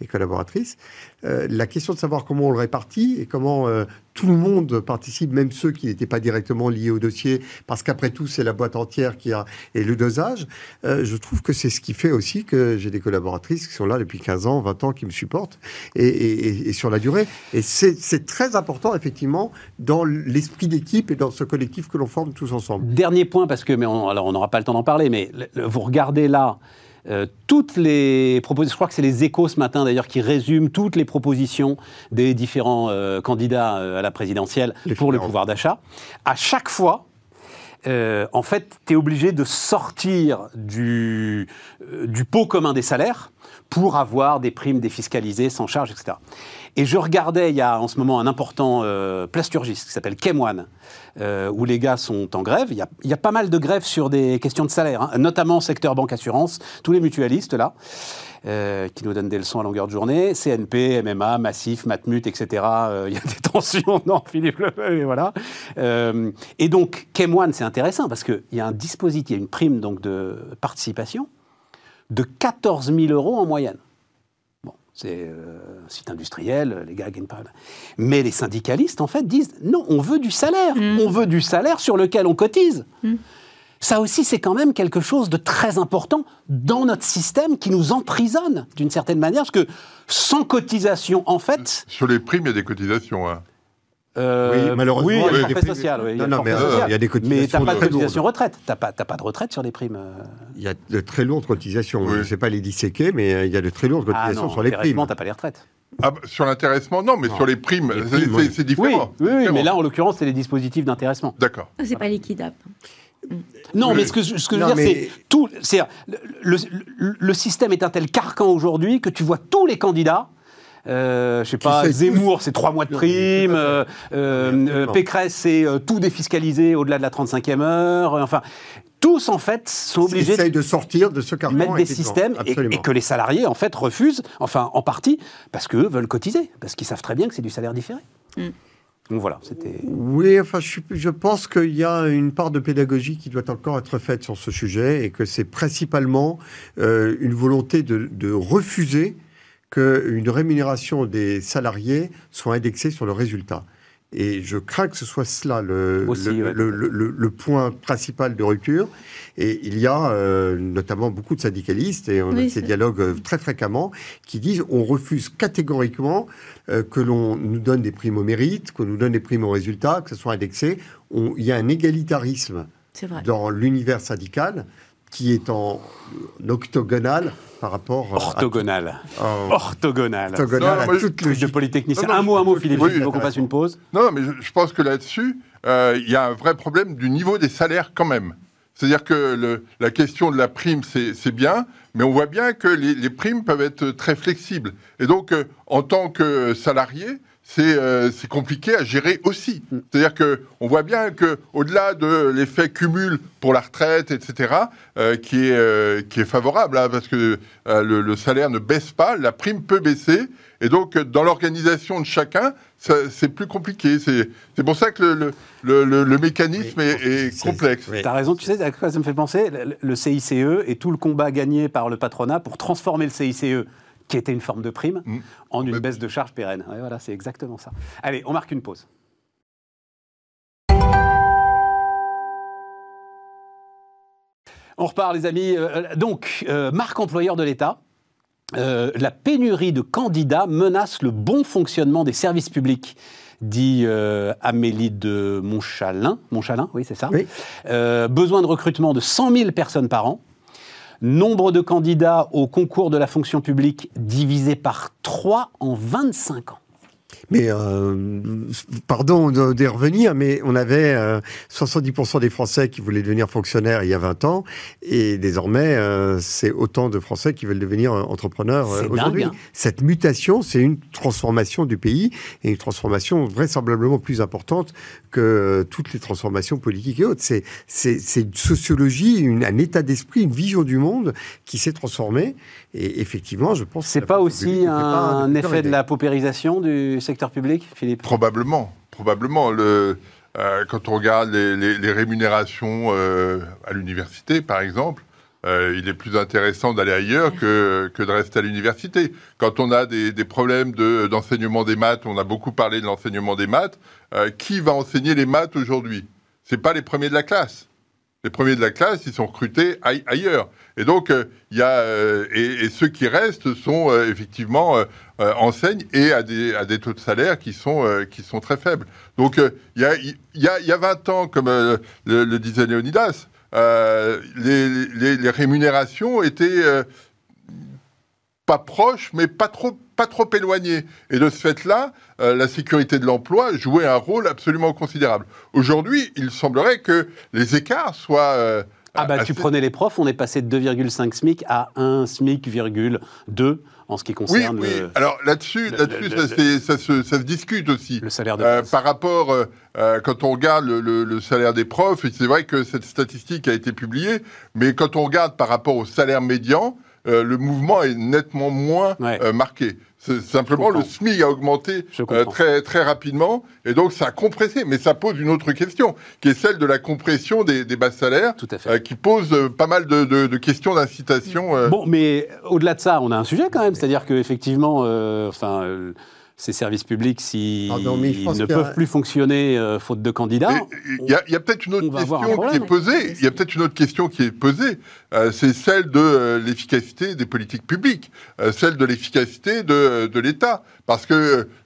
S3: et collaboratrices. Euh, la question de savoir comment on le répartit et comment euh, tout le monde participe, même ceux qui n'étaient pas directement liés au dossier, parce qu'après tout, c'est la boîte entière qui a et le dosage. Euh, je trouve que c'est ce qui fait aussi que j'ai des collaboratrices qui sont là depuis 15 ans, 20 ans, qui me supportent et, sur la durée. Et c'est très important, effectivement, dans l'esprit d'équipe et dans ce collectif que l'on forme tous ensemble.
S1: Dernier point, parce que, mais on, alors on n'aura pas le temps d'en parler, mais vous regardez là euh, toutes les propositions, je crois que c'est les échos ce matin d'ailleurs qui résument toutes les propositions des différents euh, candidats euh, à la présidentielle pour le pouvoir d'achat. À chaque fois, en fait, tu es obligé de sortir du, du pot commun des salaires pour avoir des primes défiscalisées sans charge, etc. Et je regardais, il y a en ce moment un important euh, plasturgiste qui s'appelle Kemwan, euh, où les gars sont en grève. Il y, a, pas mal de grèves sur des questions de salaire, hein, notamment secteur banque-assurance, tous les mutualistes là. Euh, qui nous donnent des leçons à longueur de journée, CNP, MMA, Massif, Matmut, etc. Il y a des tensions, non, Philippe Lefebvre, et voilà. et donc, Kemwan, c'est intéressant parce qu'il y a un dispositif, il y a une prime donc, de participation de 14 000 euros en moyenne. Bon, c'est euh, un site industriel, les gars gagnent pas. Mais les syndicalistes, en fait, disent non, on veut du salaire. Mm. On veut du salaire sur lequel on cotise. Mm. Ça aussi, c'est quand même quelque chose de très important dans notre système qui nous emprisonne d'une certaine manière, parce que sans cotisation, en fait.
S4: Sur les primes, il y a des cotisations. Hein.
S1: Euh, oui, malheureusement, il y a, il y a des social. Oui,
S3: non, non, mais euh, il y a des cotisations.
S1: Mais tu n'as pas de cotisation retraite. Tu n'as pas, pas, de retraite sur les primes. Euh.
S3: Il y a de très lourdes cotisations. Je ne sais pas les disséquer, mais il y a de très lourdes ah cotisations sur les primes.
S1: tu n'as pas les retraites.
S4: Ah, bah, sur l'intéressement, non, mais sur les primes, c'est différent.
S1: Oui, oui, mais là, en l'occurrence, c'est les dispositifs d'intéressement.
S4: D'accord.
S2: C'est pas liquidable.
S1: Non, mais ce que, ce que je veux dire, c'est tout. Le, le, le, système est un tel carcan aujourd'hui que tu vois tous les candidats euh, je sais pas, Zemmour, c'est trois mois de prime. Euh, euh, Pécresse, c'est tout défiscalisé au-delà de la 35e heure. Enfin, tous, en fait, sont obligés
S3: de sortir de ce carcan.
S1: Mettre des systèmes et, que les salariés, en fait, refusent, enfin, en partie, parce qu'eux veulent cotiser, parce qu'ils savent très bien que c'est du salaire différé. Mm. Donc voilà, c'était.
S3: Oui, enfin, je, je pense qu'il y a une part de pédagogie qui doit encore être faite sur ce sujet et que c'est principalement une volonté de, de refuser qu'une rémunération des salariés soit indexée sur le résultat. Et je crains que ce soit cela le, le, point principal de rupture. Et il y a euh, notamment beaucoup de syndicalistes, et on a ces dialogues euh, très fréquemment, qui disent on refuse catégoriquement euh, que l'on nous donne des primes au mérite, qu'on nous donne des primes au résultat, que ce soit indexé. il y a un égalitarisme dans l'univers syndical qui est en octogonal par rapport
S1: orthogonal. À orthogonal. Orthogonal. à toute de polytechnicien. un mot, un mot, Philippe. il faut qu'on fasse une pause.
S4: Non, mais je, pense que là-dessus, euh, il y a un vrai problème du niveau des salaires quand même. C'est-à-dire que le, la question de la prime, c'est bien, mais on voit bien que les, les, primes peuvent être très flexibles. Et donc, euh, en tant que salarié, euh, c'est compliqué à gérer aussi. Mm. C'est-à-dire que on voit bien que au-delà de l'effet cumul pour la retraite, etc., euh, qui est euh, qui est favorable, hein, parce que le, salaire ne baisse pas, la prime peut baisser, et donc dans l'organisation de chacun, c'est plus compliqué. C'est pour ça que le, le, le mécanisme est, complexe.
S1: Tu as raison, tu sais à quoi ça me fait penser? Le CICE et tout le combat gagné par le patronat pour transformer le CICE qui était une forme de prime, mm. en une baisse de charge pérenne. voilà, c'est exactement ça. Allez, on marque une pause. On repart, les amis. Euh, euh, donc, euh, marque employeur de l'État. la pénurie de candidats menace le bon fonctionnement des services publics dit euh, Amélie de Montchalin. Montchalin, oui, c'est ça.
S3: Oui.
S1: Besoin de recrutement de 100 000 personnes par an. Nombre de candidats au concours de la fonction publique divisé par 3 en 25 ans.
S3: Mais euh, pardon de- d'y revenir, mais on avait euh, 70% des Français qui voulaient devenir fonctionnaires il y a 20 ans, et désormais euh, c'est autant de Français qui veulent devenir euh, entrepreneurs euh, aujourd'hui.
S1: hein.
S3: Cette mutation, c'est une transformation du pays et une transformation vraisemblablement plus importante que euh, toutes les transformations politiques et autres. C'est c'est c'est une sociologie, une, un état d'esprit, une vision du monde qui s'est transformée. Et effectivement, je pense. que
S1: C'est pas aussi
S3: publique pas-
S1: un effet de la paupérisation du secteur public, Philippe?
S4: Probablement, probablement. Le, euh, quand on regarde les, les- les rémunérations euh, à l'université, par exemple, euh, il est plus intéressant d'aller ailleurs que, que de rester à l'université. Quand on a des, des problèmes de- d'enseignement des maths, on a beaucoup parlé de l'enseignement des maths, euh, qui va enseigner les maths aujourd'hui? C'est pas les premiers de la classe. Les premiers de la classe, ils sont recrutés aille- ailleurs. Et donc, euh, il y a euh, et, ceux qui restent sont euh, effectivement enseignent et à des, à des taux de salaire qui sont, qui sont très faibles. Donc, il y, a, il y, a, il y a 20 ans, comme le, disait Léonidas, les, les, rémunérations étaient pas proches, mais pas trop, pas trop éloignées. Et de ce fait-là, euh, la sécurité de l'emploi jouait un rôle absolument considérable. Aujourd'hui, il semblerait que les écarts soient... euh,
S1: Ah bah
S4: assez-
S1: tu prenais les profs, on est passé de 2,5 SMIC à 1 SMIC,2 en ce qui
S4: Oui,
S1: concerne
S4: oui.
S1: le,
S4: Alors là-dessus,
S1: le-
S4: ça, ça se, ça se discute aussi.
S1: le salaire de
S4: Euh, par rapport, euh, quand on regarde le, le- le salaire des profs, c'est vrai que cette statistique a été publiée, mais quand on regarde par rapport au salaire médian, euh, le mouvement est nettement moins
S1: Ouais.
S4: euh, marqué. C'est simplement le. SMIC a augmenté euh, très très rapidement, et donc ça a compressé. Mais ça pose une autre question, qui est celle de la compression des, des bas salaires,
S1: Tout à fait.
S4: euh, qui pose euh, pas mal de, de- de questions d'incitation.
S1: Bon, mais au-delà de ça, on a un sujet quand même, c'est-à-dire qu'effectivement, enfin, ces services publics, s'ils
S3: pense
S1: ne
S3: a-
S1: peuvent plus fonctionner euh, faute de candidats,
S4: Mais Il y a, peut-être une autre question qui est posée. Il y a peut-être une autre question qui est posée. Euh, c'est celle de euh, l'efficacité des politiques publiques, euh, celle de l'efficacité de, de l'État. Parce que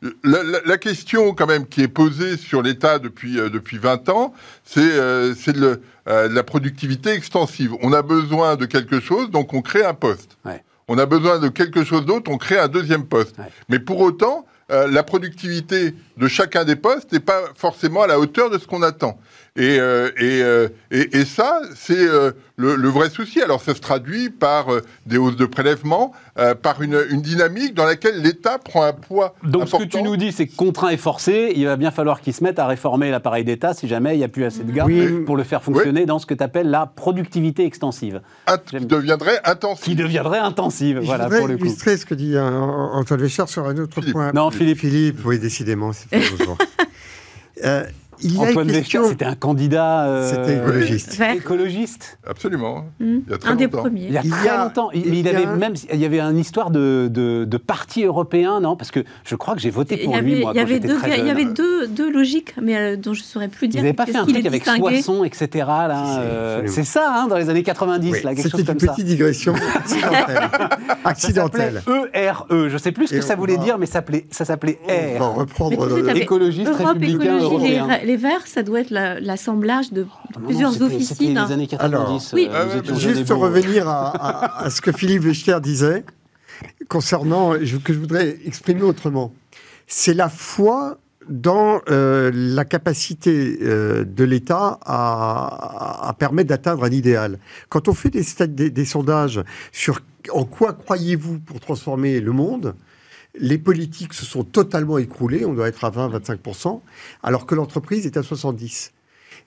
S4: euh, la, la- la question quand même qui est posée sur l'État depuis euh, depuis 20 ans, c'est euh, c'est de, euh, la productivité extensive. On a besoin de quelque chose, donc on crée un poste.
S1: Ouais.
S4: On a besoin de quelque chose d'autre, on crée un deuxième poste.
S1: Ouais.
S4: Mais pour autant, euh, la productivité de chacun des postes n'est pas forcément à la hauteur de ce qu'on attend. Et, euh, et, euh, et, et ça, c'est euh, le, le vrai souci. Alors, ça se traduit par euh, des hausses de prélèvements, euh, par une, une dynamique dans laquelle l'État prend un poids
S1: Donc
S4: important.
S1: ce que tu nous dis, c'est que contraint et forcé, il va bien falloir qu'ils se mettent à réformer l'appareil d'État si jamais il n'y a plus assez de
S3: Oui.
S1: pour le faire fonctionner dans ce que tu appelles la productivité extensive,
S4: Int- qui deviendrait intensif.
S1: qui deviendrait intensive,
S3: Je
S1: voilà, pour le coup.
S3: illustrer ce que dit euh, Antoine Véchard sur un autre
S4: Philippe.
S3: point.
S1: Non, Philippe.
S3: Philippe, oui, décidément, c'est. Euh, il y a
S1: Antoine
S3: question.
S1: c'était un candidat euh,
S3: C'était écologiste.
S2: Vert.
S1: écologiste.
S4: Absolument.
S2: Hmm.
S4: Il y a très
S2: Un des premiers.
S1: Il y a
S3: Il y
S1: très
S3: a-
S1: longtemps. Il,
S3: il
S1: il
S3: y
S1: avait
S3: a-
S1: même, il y avait une histoire de, de, de parti européen, non? Parce que je crois que j'ai voté pour
S2: avait,
S1: lui, moi,
S2: il y
S1: quand
S2: avait
S1: j'étais
S2: deux,
S1: très
S2: il y
S1: jeune.
S2: avait deux, deux logiques, mais euh, dont je ne saurais plus dire.
S1: n'avaient pas fait un truc avec. Soissons, etc. Là,
S3: Si, si,
S1: euh, c'est ça, hein, dans les années 90,
S3: Oui,
S1: là, quelque
S3: C'était
S1: chose
S3: une
S1: comme ça.
S3: petite digression accidentelle.
S1: Ça. ERE. Je sais plus ce que ça voulait dire, mais ça s'appelait, ça s'appelait
S3: On va
S1: R.
S3: reprendre.
S2: Mais tu sais,
S3: le-
S2: t'avais-
S1: Écologiste,
S2: Europe
S1: républicain, européen.
S2: Les Verts, ça doit être la- l'assemblage de
S1: non,
S2: plusieurs officines.
S1: les années 90.
S2: Oui.
S1: euh,
S4: Ah
S3: Juste revenir à, à- à ce que Philippe Wechter disait concernant, je- que je voudrais exprimer autrement. C'est la foi dans euh, la capacité euh, de l'État à, à permettre d'atteindre un idéal. Quand on fait des, des- des sondages sur en quoi croyez-vous pour transformer le monde, les politiques se sont totalement écroulés, on doit être à 20-25%, alors que l'entreprise est à 70%.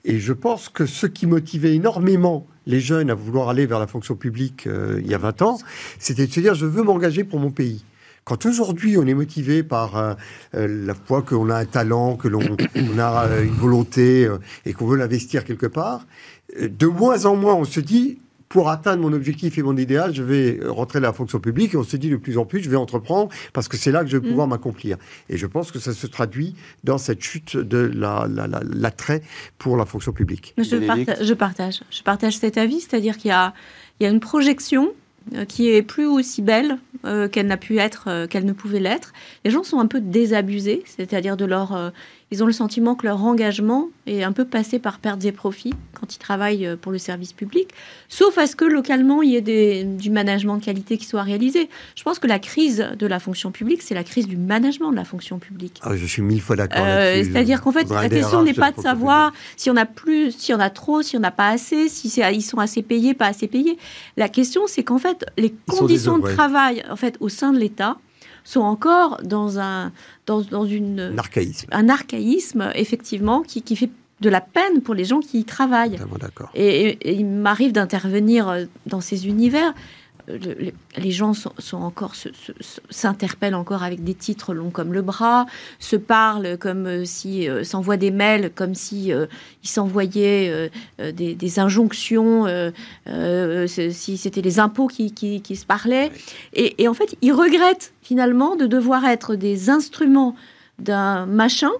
S3: Et je pense que ce qui motivait énormément les jeunes à vouloir aller vers la fonction publique euh, il y a 20 ans, c'était de se dire je veux m'engager pour mon pays. Quand aujourd'hui on est motivé par euh, euh, la foi qu'on a un talent, que l'on on a une volonté et qu'on veut l'investir quelque part, de moins en moins on se dit pour atteindre mon objectif et mon idéal, je vais rentrer dans la fonction publique et on se dit de plus en plus je vais entreprendre parce que c'est là que je vais pouvoir m'accomplir. Et je pense que ça se traduit dans cette chute de la- la- la- l'attrait pour la fonction publique.
S2: Je, parta- je partage. Je partage cet avis, c'est-à-dire qu'il y a, il y a une projection euh, qui est plus aussi belle euh, qu'elle n'a pu être, euh, qu'elle ne pouvait l'être. Les gens sont un peu désabusés, c'est-à-dire de leur, euh, ils ont le sentiment que leur engagement est un peu passé par pertes et profits quand ils travaillent euh, pour le service public, sauf à ce que localement il y ait des- du management de qualité qui soit réalisé. Je pense que la crise de la fonction publique, c'est la crise du management de la fonction publique.
S3: Ah, je suis mille fois d'accord.
S2: Euh. C'est-à-dire qu'en fait, la question n'est pas de savoir si on a plus, si on a trop, si on n'a pas assez, si ils sont assez payés, pas assez payés. La question, c'est qu'en fait, les
S3: Ils
S2: conditions de travail, en fait, au sein de l'État, sont encore dans un, dans, dans une,
S3: Un archaïsme.
S2: un archaïsme, effectivement, qui, qui fait de la peine pour les gens qui y travaillent.
S3: Totalement d'accord.
S2: Et, et- et il m'arrive d'intervenir euh, dans ces univers. Le- les- gens sont, sont encore s'interpellent encore avec des titres longs comme le bras, se parlent comme euh, si euh, s'envoient des mails comme si euh, ils s'envoyaient euh, des, des injonctions, si c'était les impôts qui, qui- qui se parlaient. Et, et en fait, ils regrettent finalement de devoir être des instruments d'un machin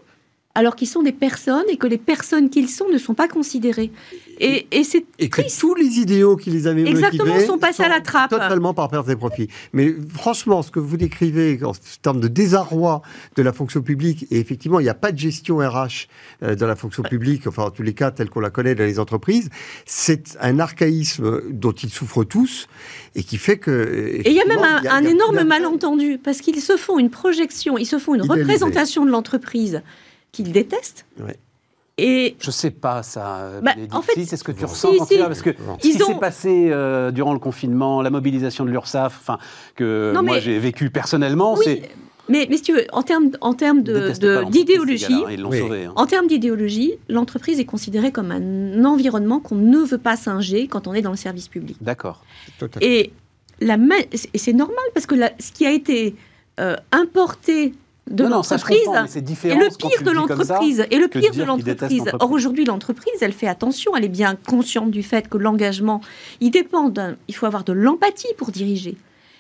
S2: alors qu'ils sont des personnes et que les personnes qu'ils sont ne sont pas considérées. Et, et c'est
S3: Et que
S2: triste.
S3: tous les idéaux qui les avaient
S2: Exactement,
S3: motivés
S2: sont passés à la trappe.
S3: Totalement par perte des profits. Mais franchement, ce que vous décrivez en termes de désarroi de la fonction publique, et effectivement, il n'y a pas de gestion RH euh, dans la fonction publique, enfin en tous les cas telle qu'on la connaît dans les entreprises, c'est un archaïsme dont ils souffrent tous et qui fait que...
S2: Et il y a même un,
S3: effectivement,
S2: un
S3: il y a-
S2: énorme malentendu, parce qu'ils se font une projection, ils se font une représentation de l'entreprise qu'ils détestent.
S3: Ouais.
S2: Et
S1: Je sais pas ça.
S2: Bah, en fait,
S1: Si, c'est ce que tu
S3: si,
S1: ressens quand
S2: si.
S1: tu es là, parce que ce qui
S2: ont-
S1: s'est passé euh, durant le confinement, la mobilisation de l'URSSAF, enfin que
S2: Non,
S1: moi
S2: mais-
S1: j'ai vécu personnellement,
S2: oui,
S1: c'est
S2: mais, mais si tu veux, en termes, en termes de- d'idéologie,
S1: hein,
S3: Oui.
S1: hein.
S2: en termes d'idéologie, l'entreprise est considérée comme un environnement qu'on ne veut pas singer quand on est dans le service public.
S1: D'accord.
S2: Et, la et c'est normal, parce que la- ce qui a été euh, importé de l'entreprise et le pire de l'entreprise et le pire de l'entreprise. Or aujourd'hui l'entreprise, elle fait attention, elle est bien consciente du fait que l'engagement, il dépend d'un, il faut avoir de l'empathie pour diriger.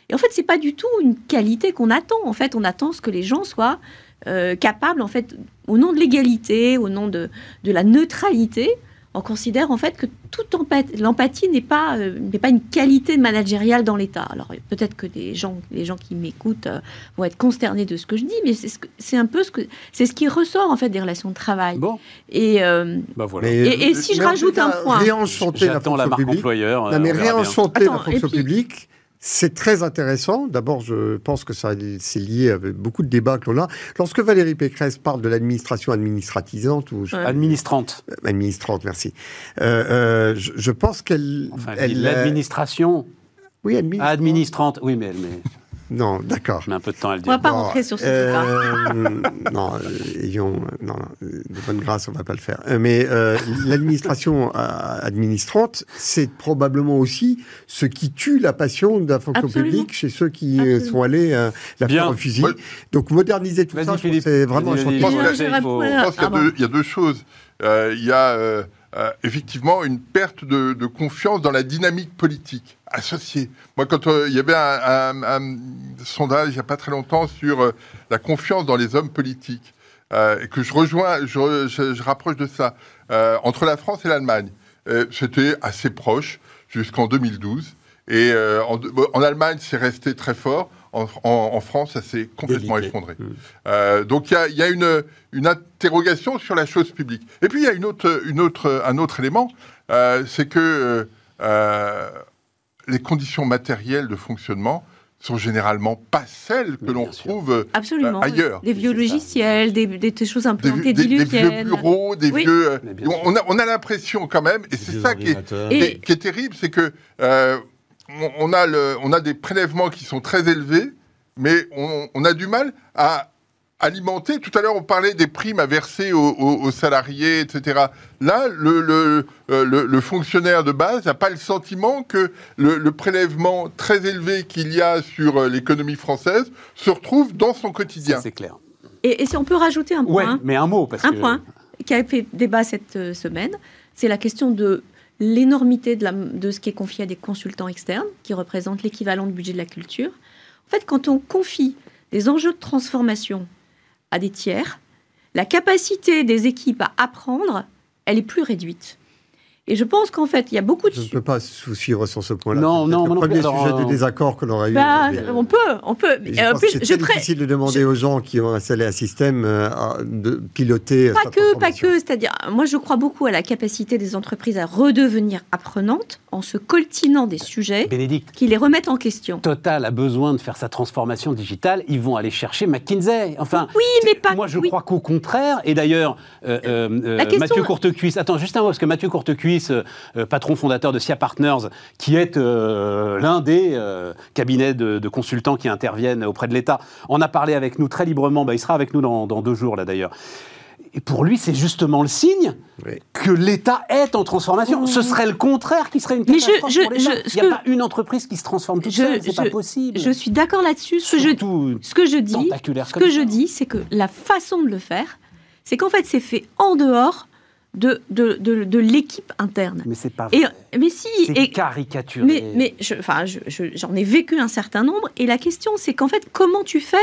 S2: Et en fait, c'est pas du tout une qualité qu'on attend. En fait, on attend ce que les gens soient euh, capables, en fait, au nom de l'égalité, au nom de, de la neutralité, on considère en fait que toute empathie, l'empathie n'est pas, euh, n'est pas une qualité managériale dans l'État. Alors peut-être que les gens, les gens qui m'écoutent euh, vont être consternés de ce que je dis, mais c'est, ce que- c'est un peu ce que c'est ce qui ressort en fait des relations de travail.
S1: Bon,
S2: Et euh,
S1: bah voilà.
S3: Mais,
S2: Et- et si je rajoute un point
S3: Réenchanter la
S1: J'attends la
S3: fonction
S1: marque
S3: publique.
S1: employeur.
S3: Non, mais réenchanter la fonction
S2: puis-
S3: publique, c'est très intéressant. D'abord, je pense que ça c'est lié avec beaucoup de débats que l'on a. Lorsque Valérie Pécresse parle de l'administration administratisante ou je-
S2: Ouais.
S1: Administrante.
S3: euh, administrante, merci, euh, euh, je, je pense qu'elle,
S1: Enfin, l'administration
S3: oui, administrante.
S1: administrante. Oui, mais elle met,
S3: Non, d'accord.
S1: je mets un peu de temps à le
S2: on va
S1: dire.
S2: pas
S3: Bon,
S2: rentrer sur ce
S3: euh, non, ayons, non, non, de bonne grâce, on va pas le faire. Euh, Mais euh, l'administration euh, administrante, c'est probablement aussi ce qui tue la passion de la fonction
S2: Absolument.
S3: publique chez ceux qui
S2: Absolument.
S3: sont allés euh, la faire au fusil.
S4: Ouais.
S3: Donc moderniser tout ça, je pense
S1: Philippe.
S3: que c'est vraiment.
S4: Je pense qu'il y a deux- il y, a deux choses. Euh, il y a euh, effectivement une perte de, confiance dans la dynamique politique associée. Moi, quand euh, il y avait un, sondage il n'y a pas très longtemps sur euh, la confiance dans les hommes politiques, et que je rejoins, je, rapproche de ça, entre la France et l'Allemagne, c'était assez proche jusqu'en 2012. Et en Allemagne, c'est resté très fort. En, en- en France, ça s'est complètement
S3: Délité.
S4: effondré.
S3: Mm.
S4: Euh, donc il y a, il y a une, une interrogation sur la chose publique. Et puis il y a une autre, une autre, un autre élément, euh, c'est que euh, les conditions matérielles de fonctionnement sont généralement pas celles que l'on euh,
S2: Absolument.
S4: ailleurs.
S2: Des vieux logiciels, des, des- des choses implantées
S4: des- des vieux bureaux, des
S2: Oui.
S4: vieux. on, a, on a l'impression quand même, et c'est ça qui est, qui est-
S2: Et-
S4: qui est terrible, c'est que euh, on, on a le, on a des prélèvements qui sont très élevés, mais on, on a du mal à alimenter. Tout à l'heure, on parlait des primes à verser aux, aux- aux salariés, etc. Là, le, le, euh, le- le fonctionnaire de base n'a pas le sentiment que le, le prélèvement très élevé qu'il y a sur euh, l'économie française se retrouve dans son
S1: Ça,
S4: quotidien.
S1: C'est clair.
S2: Et, et si on peut rajouter un point,
S1: mais un mot parce
S2: un
S1: que
S2: point qui a fait débat cette euh, semaine, c'est la question de l'énormité de, ce qui est confié à des consultants externes, qui représentent l'équivalent du budget de la culture. En fait, quand on confie des enjeux de transformation à des tiers, la capacité des équipes à apprendre, elle est plus réduite. Et je pense qu'en fait, il y a beaucoup de...
S3: Je ne peux pas suivre sur ce point-là.
S1: Non, non,
S3: peut-être
S1: non
S3: le premier
S1: plus,
S3: sujet
S1: euh,
S3: de désaccord qu'on aura eu.
S2: Bah,
S3: euh,
S2: on peut, on peut.
S3: et
S2: Mais,
S3: je
S2: plus,
S3: que c'est difficile de demander aux gens qui ont installé un système euh, de piloter. euh,
S2: Pas que, pas que. C'est-à-dire, moi, je crois beaucoup à la capacité des entreprises à redevenir apprenantes en se coltinant des sujets
S1: Bénédicte,
S2: qui les remettent en question.
S1: Total a besoin de faire sa transformation digitale, ils vont aller chercher McKinsey. Enfin,
S2: Oui, mais pas.
S1: moi je
S2: oui.
S1: crois qu'au contraire, et d'ailleurs, euh, euh, euh,
S2: question-
S1: Mathieu Courtecuisse, attends juste un mot, parce que Mathieu Courtecuisse, euh, patron fondateur de SIA Partners, qui est l'un des cabinets de, de consultants qui interviennent auprès de l'État, en a parlé avec nous très librement, bah, il sera avec nous dans, dans deux jours là d'ailleurs. Et pour lui, c'est justement le signe
S3: Oui.
S1: que l'État est en transformation. Ce serait le contraire qui serait une
S2: Mais je-
S1: catastrophe
S2: je-
S1: pour l'État.
S2: je- ce
S1: Il n'y a
S2: que-
S1: pas une entreprise qui se transforme toute
S2: Je-
S1: seule, c'est pas
S2: je-
S1: possible.
S2: Je suis d'accord là-dessus. Ce que je,
S1: Surtout
S2: ce que je dis, ce que
S1: ça.
S2: je dis, c'est que la façon de le faire, c'est qu'en fait, c'est fait en dehors de, de, de, de l'équipe interne.
S1: Mais c'est pas
S2: Et,
S1: vrai.
S2: mais si,
S1: C'est
S2: et,
S1: caricaturé.
S2: mais, mais je- enfin, je- je- j'en ai vécu un certain nombre. Et la question, c'est qu'en fait, comment tu fais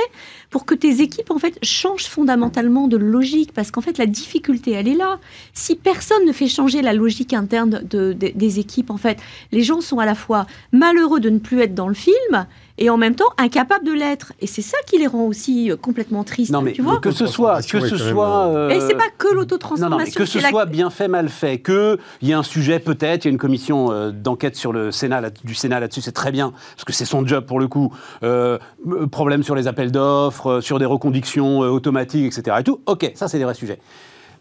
S2: pour que tes équipes en fait changent fondamentalement de logique? Parce qu'en fait, la difficulté, elle est là. Si personne ne fait changer la logique interne de- de- des équipes, en fait, les gens sont à la fois malheureux de ne plus être dans le film et en même temps incapables de l'être. Et c'est ça qui les rend aussi euh, complètement tristes.
S1: non mais
S2: tu vois
S1: que ce soit, que ce soit.
S3: euh,
S2: Et c'est pas que
S1: Non, non, mais
S2: l'autotransformation.
S1: que ce
S2: la-
S1: soit bien fait, mal fait, qu'il y ait un sujet peut-être, il y a une commission euh, d'enquête sur le Sénat, là- du Sénat là-dessus, c'est très bien, parce que c'est son job pour le coup. Euh, problème sur les appels d'offres, euh, sur des reconductions euh, automatiques, etc. Et tout, ok, ça c'est des vrais sujets.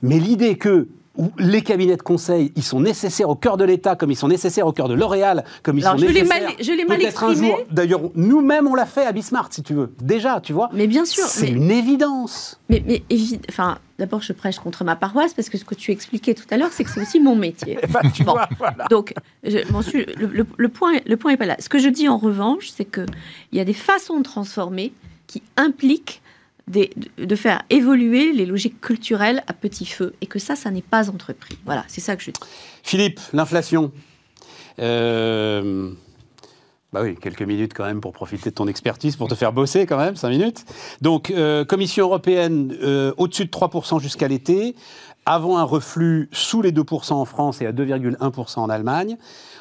S1: Mais l'idée que où les cabinets de conseil, ils sont nécessaires au cœur de l'État, comme ils sont nécessaires au cœur de L'Oréal, comme ils
S2: Alors,
S1: sont
S2: je
S1: nécessaires.
S2: mal- je l'ai mal exprimé.
S1: jour. D'ailleurs, nous-mêmes, on l'a fait à Bismarck, si tu veux. Déjà, tu vois.
S2: Mais bien sûr.
S1: C'est une évidence.
S2: Mais, mais évi- enfin, d'abord, je prêche contre ma paroisse parce que ce que tu expliquais tout à l'heure, c'est que c'est aussi mon métier.
S1: Tu
S2: Bon.
S1: vois, voilà.
S2: Donc, je- le, le- le point, le point est pas là. Ce que je dis en revanche, c'est que il y a des façons de transformer qui impliquent de faire évoluer les logiques culturelles à petit feu et que ça, ça n'est pas entrepris. Voilà, c'est ça que je dis.
S1: Philippe, l'inflation. Euh, Bah oui, quelques minutes quand même pour profiter de ton expertise, pour te faire bosser quand même, cinq minutes. Donc, euh, Commission européenne, euh, au-dessus de 3% jusqu'à l'été, avant un reflux sous les 2% en France et à 2,1% en Allemagne.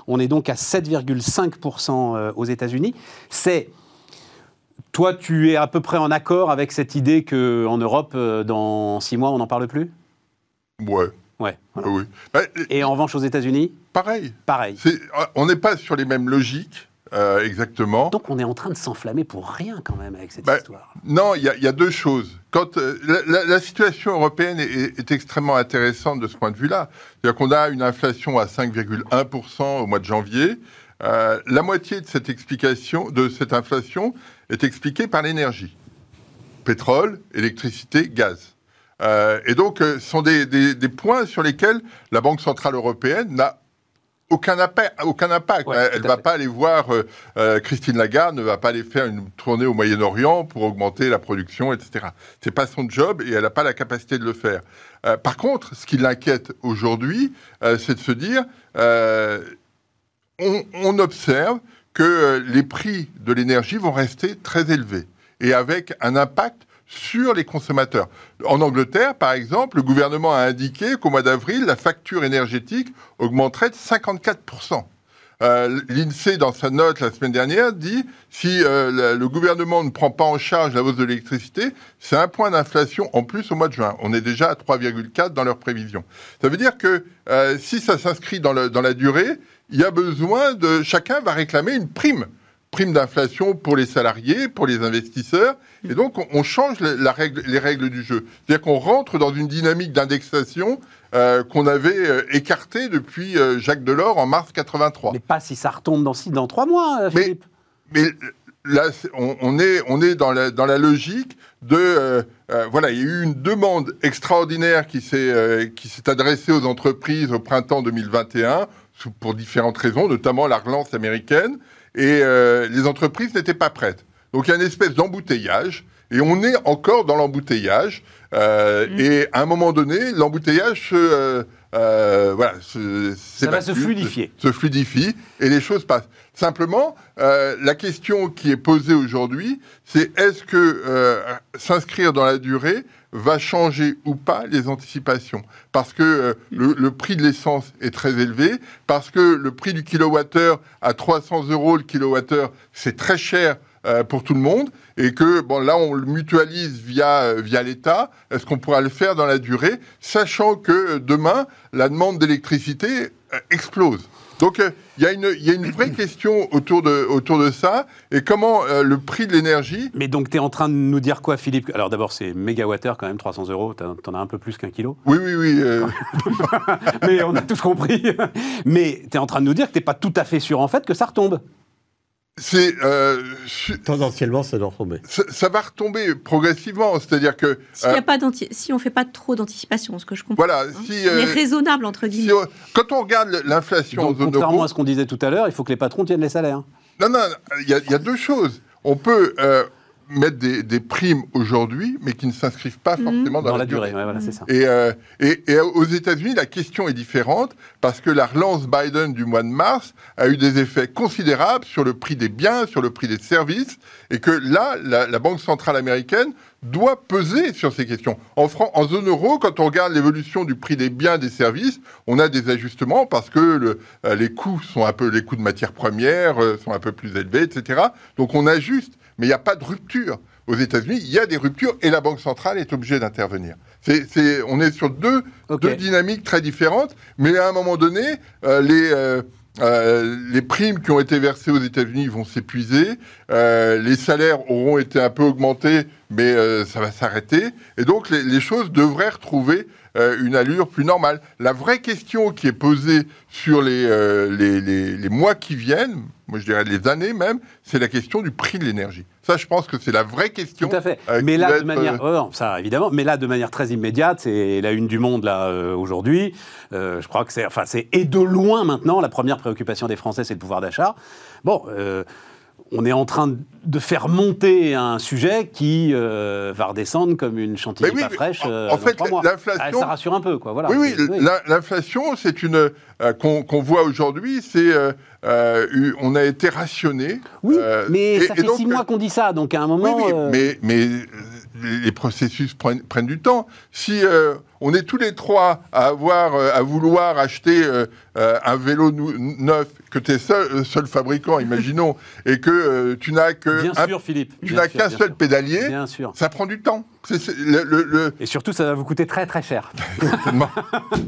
S1: On est donc à 7,5% euh, aux États-Unis. C'est. Toi, tu es à peu près en accord avec cette idée qu'en Europe, euh, dans six mois, on n'en parle plus?
S4: Ouais,
S1: Ouais. voilà.
S4: oui. Bah,
S1: Et en revanche, aux États-Unis,
S4: pareil.
S1: pareil.
S4: C'est- On n'est pas sur les mêmes logiques, euh, exactement.
S1: Donc on est en train de s'enflammer pour rien quand même avec cette
S4: Bah,
S1: histoire.
S4: Non, il y, a- il y a deux choses. Quand euh, la, la- la situation européenne est, est extrêmement intéressante de ce point de vue-là. C'est-à-dire qu'on a une inflation à 5,1% au mois de janvier. Euh, la moitié de cette explication, de cette inflation, est expliquée par l'énergie pétrole, électricité, gaz. Euh, et donc, euh, ce sont des, des- des points sur lesquels la Banque centrale européenne n'a aucun, aucun impact.
S1: Ouais,
S4: elle ne va
S1: fait.
S4: pas aller voir euh, Christine Lagarde, ne va pas aller faire une tournée au Moyen-Orient pour augmenter la production, etc. C'est pas son job et elle n'a pas la capacité de le faire. Euh, par contre, ce qui l'inquiète aujourd'hui, c'est de se dire, on, on observe que euh, les prix de l'énergie vont rester très élevés et avec un impact sur les consommateurs. En Angleterre, par exemple, le gouvernement a indiqué qu'au mois d'avril, la facture énergétique augmenterait de 54%. Euh, L'INSEE, dans sa note la semaine dernière, dit si euh, le, gouvernement ne prend pas en charge la hausse de l'électricité, c'est un point d'inflation en plus au mois de juin. On est déjà à 3,4 dans leurs prévisions. Ça veut dire que si ça s'inscrit dans la durée, il y a besoin de chacun va réclamer une prime, prime d'inflation pour les salariés, pour les investisseurs, et donc on, on change la- la règle- les règles du jeu. C'est-à-dire qu'on rentre dans une dynamique d'indexation euh, qu'on avait euh, écartée depuis euh, Jacques Delors en mars 83.
S1: Mais pas si ça retombe dans, six, dans trois mois,
S4: Mais-
S1: Philippe.
S4: Mais là, on, on est, on est dans, la, dans la logique de... voilà, il y a eu une demande extraordinaire qui s'est qui s'est adressée aux entreprises au printemps 2021 sous- pour différentes raisons, notamment la relance américaine, et euh, les entreprises n'étaient pas prêtes. Donc il y a une espèce d'embouteillage, et on est encore dans l'embouteillage. euh,
S2: Mm.
S4: Et à un moment donné, l'embouteillage se, euh, voilà, se,
S1: ça va se fluidifier.
S4: Se, fluidifie et les choses passent. Simplement, euh, la question qui est posée aujourd'hui, c'est est-ce que euh, s'inscrire dans la durée va changer ou pas les anticipations? Parce que le, le, prix de l'essence est très élevé, parce que le prix du kilowattheure à 300 euros le kilowattheure, c'est très cher euh, pour tout le monde et que bon là on le mutualise via euh, via l'État. Est-ce qu'on pourra le faire dans la durée, sachant que euh, demain la demande d'électricité explose? Donc il y, a une, y a une vraie question autour de, autour de ça. Et comment le prix de l'énergie.
S1: Mais donc, tu es en train de nous dire quoi, Philippe? Alors, d'abord, c'est mégawattheure quand même, 300 euros. Tu en as un peu plus qu'un kilo.
S4: Oui, oui, oui.
S1: Mais on a tous compris. Mais tu es en train de nous dire que tu n'es pas tout à fait sûr, en fait, que ça retombe.
S4: C'est euh,
S3: tendanciellement ça doit retomber.
S4: Ça, va retomber progressivement, c'est-à-dire que
S2: s'il euh, a pas si on fait pas trop d'anticipation, ce que je comprends.
S4: Voilà,
S2: hein, si est euh, raisonnable entre guillemets.
S4: quand on regarde l'inflation
S1: en zone contrairement à ce qu'on disait tout à l'heure, il faut que les patrons tiennent les salaires.
S4: Non, non, il y, y, a deux choses. On peut mettre des, primes aujourd'hui, mais qui ne s'inscrivent pas mhm. forcément dans, la, durée.
S1: voilà, ça.
S4: Et, euh, et, et, aux États-Unis, la question est différente parce que la relance Biden du mois de mars a eu des effets considérables sur le prix des biens, sur le prix des services, et que là, la, Banque centrale américaine doit peser sur ces questions. En, en zone euro, quand on regarde l'évolution du prix des biens, des services, on a des ajustements parce que le, euh, les coûts sont un peu, les coûts de matières premières euh, sont un peu plus élevés, etc. Donc on ajuste mais il n'y a pas de rupture. Aux États-Unis, il y a des ruptures et la Banque centrale est obligée d'intervenir. C'est, on est sur deux, deux, dynamiques très différentes, mais à un moment donné, euh, les, euh, euh, les primes qui ont été versées aux États-Unis vont s'épuiser, les salaires auront été un peu augmentés, mais ça va s'arrêter, et donc les, les choses devraient retrouver une allure plus normale. La vraie question qui est posée sur les, les, les, les mois qui viennent, moi je dirais les années même, c'est la question du prix de l'énergie. Ça, je pense que c'est la vraie question.
S1: Tout à fait. Euh, mais là, de manière, euh, oh ça évidemment, mais là, de manière très immédiate, c'est la une du Monde là euh, aujourd'hui. je crois que c'est, enfin, c'est et de loin maintenant la première préoccupation des Français, c'est le pouvoir d'achat. Bon on est en train de faire monter un sujet qui euh, va redescendre comme une chantilly pas fraîche. en
S4: euh, fait, l'inflation. Ah,
S1: ça rassure un peu, quoi. Voilà.
S4: Oui, oui, l'inflation, c'est une euh, qu'on voit aujourd'hui, c'est on a été rationné.
S1: Oui, mais ça fait six mois qu'on dit ça, donc à un moment.
S4: Oui, mais, mais les processus prennent, prennent, du temps. Si on est tous les trois à avoir, à vouloir acheter un vélo neuf que tu es seul, seul fabricant, imaginons, et que euh, tu n'as que
S1: bien sûr, Philippe,
S4: tu n'as qu'un seul pédalier,
S1: bien sûr.
S4: ça prend du temps.
S1: le, Et surtout, ça va vous coûter très très cher.
S4: non,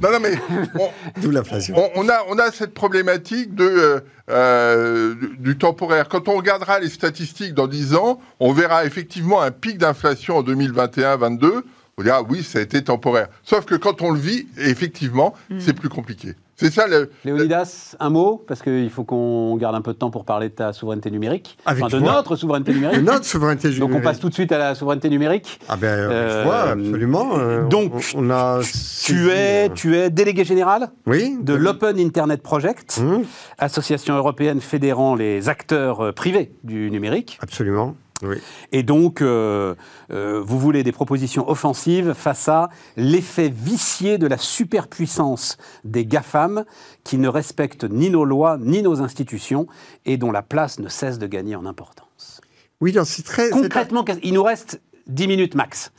S4: non, mais
S3: d'où l'inflation.
S4: On, a on a cette problématique de euh, euh, du temporaire. Quand on regardera les statistiques dans 10 ans, on verra effectivement un pic d'inflation en 2021-22. On dira oui, ça a été temporaire. Sauf que quand on le vit, effectivement, mm. c'est plus compliqué. C'est ça le.
S1: Léonidas, un mot, parce qu'il faut qu'on garde un peu de temps pour parler de ta souveraineté numérique. enfin, de notre souveraineté numérique.
S3: De notre souveraineté numérique.
S1: Donc on passe tout de suite à la souveraineté numérique.
S3: Ah ben, euh, vois, absolument.
S1: Euh, donc, on, a tu, es, euh, tu es délégué général
S3: oui,
S1: de l'Open Internet Project, mmh. association européenne fédérant les acteurs privés du numérique.
S3: Absolument.
S1: Et donc, euh, euh, vous voulez des propositions offensives face à l'effet vicié de la superpuissance des GAFAM qui ne respectent ni nos lois ni nos institutions et dont la place ne cesse de gagner en importance.
S3: Oui, c'est très...
S1: Concrètement, il nous reste 10 minutes max.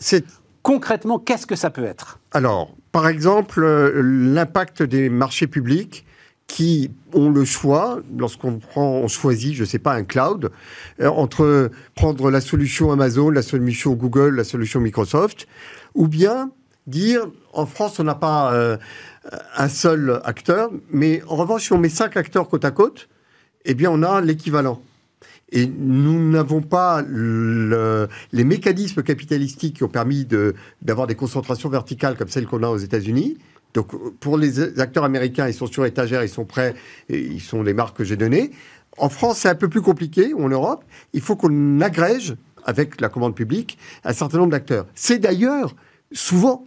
S1: Concrètement, qu'est-ce que ça peut être?
S3: Alors, par exemple, euh, l'impact des marchés publics qui ont le choix, lorsqu'on prend, on choisit, je ne sais pas, un cloud, euh, entre prendre la solution Amazon, la solution Google, la solution Microsoft, ou bien dire, en France, on n'a pas euh, un seul acteur, mais en revanche, si on met cinq acteurs côte à côte, eh bien, on a l'équivalent. Et nous n'avons pas les mécanismes capitalistiques qui ont permis d'avoir des concentrations verticales comme celles qu'on a aux États-Unis. Donc pour les acteurs américains, ils sont sur étagère, ils sont prêts, et ils sont les marques que j'ai données. En France, c'est un peu plus compliqué, ou en Europe. Il faut qu'on agrège, avec la commande publique, un certain nombre d'acteurs. C'est d'ailleurs souvent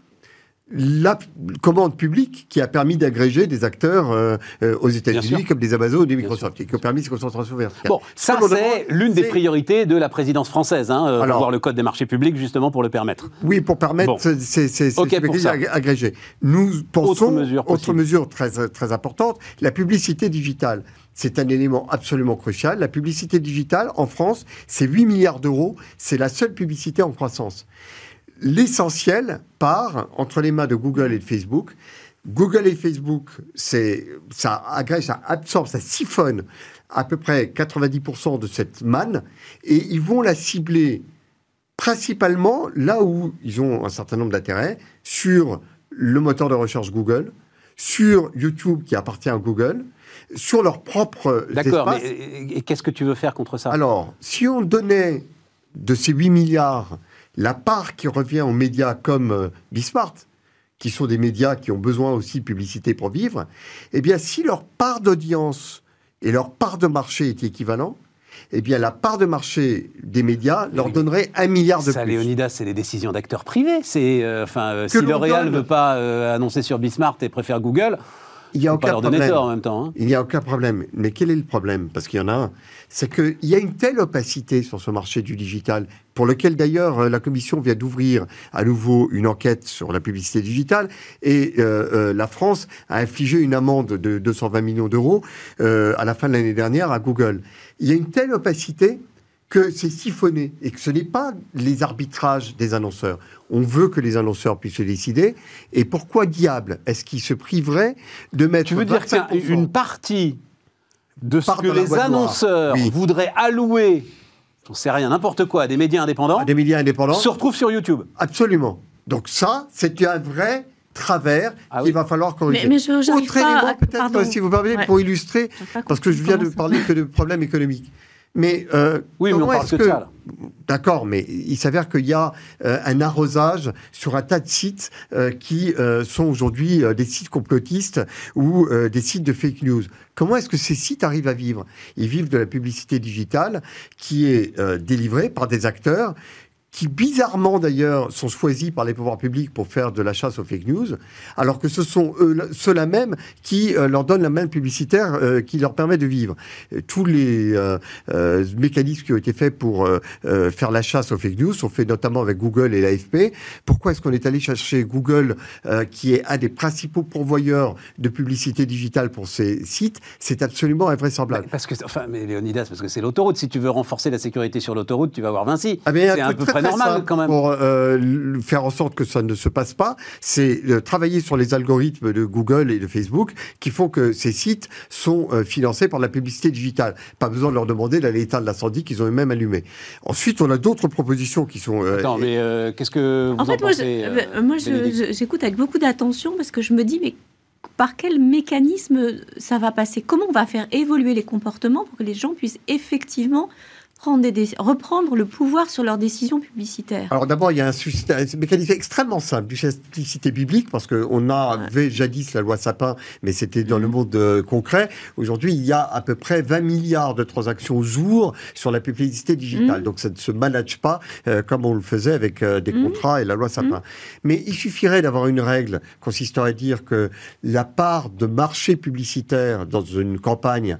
S3: la commande publique qui a permis d'agréger des acteurs euh, euh, aux États-Unis comme des Amazon ou des Microsoft et qui ont permis cette concentration verticale.
S1: Bon, ça c'est l'une des priorités de la présidence française, hein, euh,
S3: Alors-
S1: revoir le code des marchés publics justement pour le permettre.
S3: Oui, pour permettre
S1: Bon.
S3: ces, ces, ces
S1: Ok
S3: ces
S1: pour
S3: mécanismes
S1: ça.
S3: ag- agrégés. Nous pensons,
S1: Autre mesure
S3: autre
S1: possible.
S3: mesure très, très importante, la publicité digitale. C'est un élément absolument crucial. La publicité digitale, en France, c'est 8 milliards d'euros. C'est la seule publicité en croissance. L'essentiel part entre les mains de Google et de Facebook. Google et Facebook, c'est, ça agrège, ça absorbe, ça siphonne à peu près 90% de cette manne. Et ils vont la cibler principalement là où ils ont un certain nombre d'intérêts, sur le moteur de recherche Google, sur YouTube qui appartient à Google, sur leurs propres
S1: D'accord, mais qu'est-ce que tu veux faire contre ça?
S3: Alors, si on donnait de ces 8 milliards la part qui revient aux médias comme euh, Bismart, qui sont des médias qui ont besoin aussi de publicité pour vivre, eh bien, si leur part d'audience et leur part de marché est équivalent, eh bien, la part de marché des médias leur donnerait un milliard de
S1: Ça,
S3: plus.
S1: Léonidas, c'est les décisions d'acteurs privés. C'est, euh, enfin, euh, si L'Oréal ne
S3: donne-
S1: veut pas euh, annoncer sur Bismart et préfère Google,
S3: Il n'y a
S1: pas
S3: aucun
S1: leur donner
S3: problème.
S1: tort en même temps. hein.
S3: Il n'y a aucun problème. Mais quel est le problème? Parce qu'il y en a un. C'est qu'il y a une telle opacité sur ce marché du digital, pour lequel d'ailleurs euh, la Commission vient d'ouvrir à nouveau une enquête sur la publicité digitale, et euh, euh, la France a infligé une amende de 220 millions d'euros euh, à la fin de l'année dernière à Google. Il y a une telle opacité que c'est siphonné et que ce n'est pas les arbitrages des annonceurs. On veut que les annonceurs puissent se décider. Et pourquoi diable est-ce qu'ils se priveraient de mettre
S1: Tu veux dire
S3: 25%
S1: qu'une partie de ce
S3: Part
S1: que les annonceurs
S3: Oui.
S1: voudraient allouer, j'en sais rien, n'importe quoi, des médias indépendants,
S3: à des médias indépendants
S1: se retrouve sur YouTube
S3: Absolument. Donc ça, c'est un vrai travers
S1: Ah
S3: qu'il va falloir corriger.
S2: Mais- mais
S3: Autre
S2: pas
S3: élément,
S2: à-
S3: peut-être, si vous permettez,
S2: Ouais.
S3: pour illustrer, parce que je viens de parler que de problèmes économiques. Mais euh,
S1: Oui, mais on
S3: comment
S1: parle
S3: est-ce
S1: que de ça, là.
S3: D'accord, mais il s'avère qu'il y a euh, un arrosage sur un tas de sites euh, qui euh, sont aujourd'hui des sites complotistes ou des sites de fake news. Comment est-ce que ces sites arrivent à vivre? Ils vivent de la publicité digitale qui est délivrée par des acteurs qui bizarrement d'ailleurs sont choisis par les pouvoirs publics pour faire de la chasse aux fake news, alors que ce sont eux, ceux-là même qui euh, leur donnent la main publicitaire euh, qui leur permet de vivre. Tous les euh, mécanismes qui ont été faits pour faire la chasse aux fake news sont faits notamment avec Google et l'AFP. Pourquoi est-ce qu'on est allé chercher Google, qui est un des principaux pourvoyeurs de publicité digitale pour ces sites? C'est absolument invraisemblable.
S1: Parce que, enfin, mais Léonidas, parce que c'est l'autoroute. Si tu veux renforcer la sécurité sur l'autoroute, tu vas voir Vinci.
S3: Ah,
S1: c'est un
S3: truc
S1: peu près normal quand même.
S3: Pour euh, faire en sorte que ça ne se passe pas, c'est euh, travailler sur les algorithmes de Google et de Facebook qui font que ces sites sont euh, financés par la publicité digitale. Pas besoin de leur demander d'aller éteindre l'incendie qu'ils ont eux-mêmes allumé. Ensuite, on a d'autres propositions qui sont. euh,
S1: Attends, mais euh, qu'est-ce que vous
S2: En
S1: en,
S2: fait,
S1: pensez
S2: moi, j'écoute avec beaucoup d'attention parce que je me dis, mais par quel mécanisme ça va passer? Comment on va faire évoluer les comportements pour que les gens puissent effectivement prendre des reprendre le pouvoir sur leurs décisions publicitaires
S3: Alors d'abord, il y a un, un mécanisme extrêmement simple du simplicité biblique, parce qu'on avait jadis la loi Sapin, mais c'était dans le monde euh, concret. Aujourd'hui, il y a à peu près 20 milliards de transactions au jour sur la publicité digitale. Donc ça ne se manage pas euh, comme on le faisait avec euh, des contrats et la loi Sapin. Mais il suffirait d'avoir une règle consistant à dire que la part de marché publicitaire dans une campagne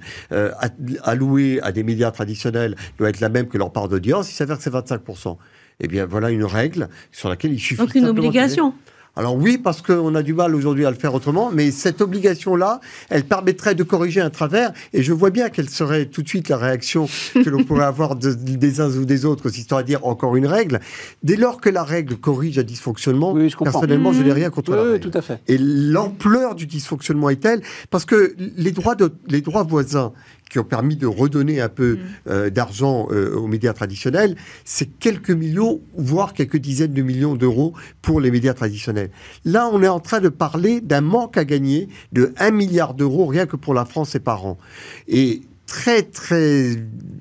S3: allouée à des médias traditionnels doit être la même que leur part d'audience. Il s'avère que c'est 25%. Eh bien, voilà une règle sur laquelle il suffit.
S2: Donc une obligation.
S3: alors oui, parce qu'on a du mal aujourd'hui à le faire autrement, mais cette obligation-là, elle permettrait de corriger un travers, et je vois bien quelle serait tout de suite la réaction que l'on pourrait avoir de- des uns ou des autres, consistant à dire encore une règle. Dès lors que la règle corrige un dysfonctionnement,
S1: Oui, je comprends.
S3: personnellement, je n'ai rien contre
S1: Oui,
S3: la
S1: oui,
S3: règle.
S1: tout à fait.
S3: Et l'ampleur du dysfonctionnement est telle parce que les droits, de- les droits voisins qui ont permis de redonner un peu euh, d'argent euh, aux médias traditionnels, c'est quelques millions, voire quelques dizaines de millions d'euros pour les médias traditionnels. Là, on est en train de parler d'un manque à gagner de 1 milliard d'euros rien que pour la France et par an. Et très, très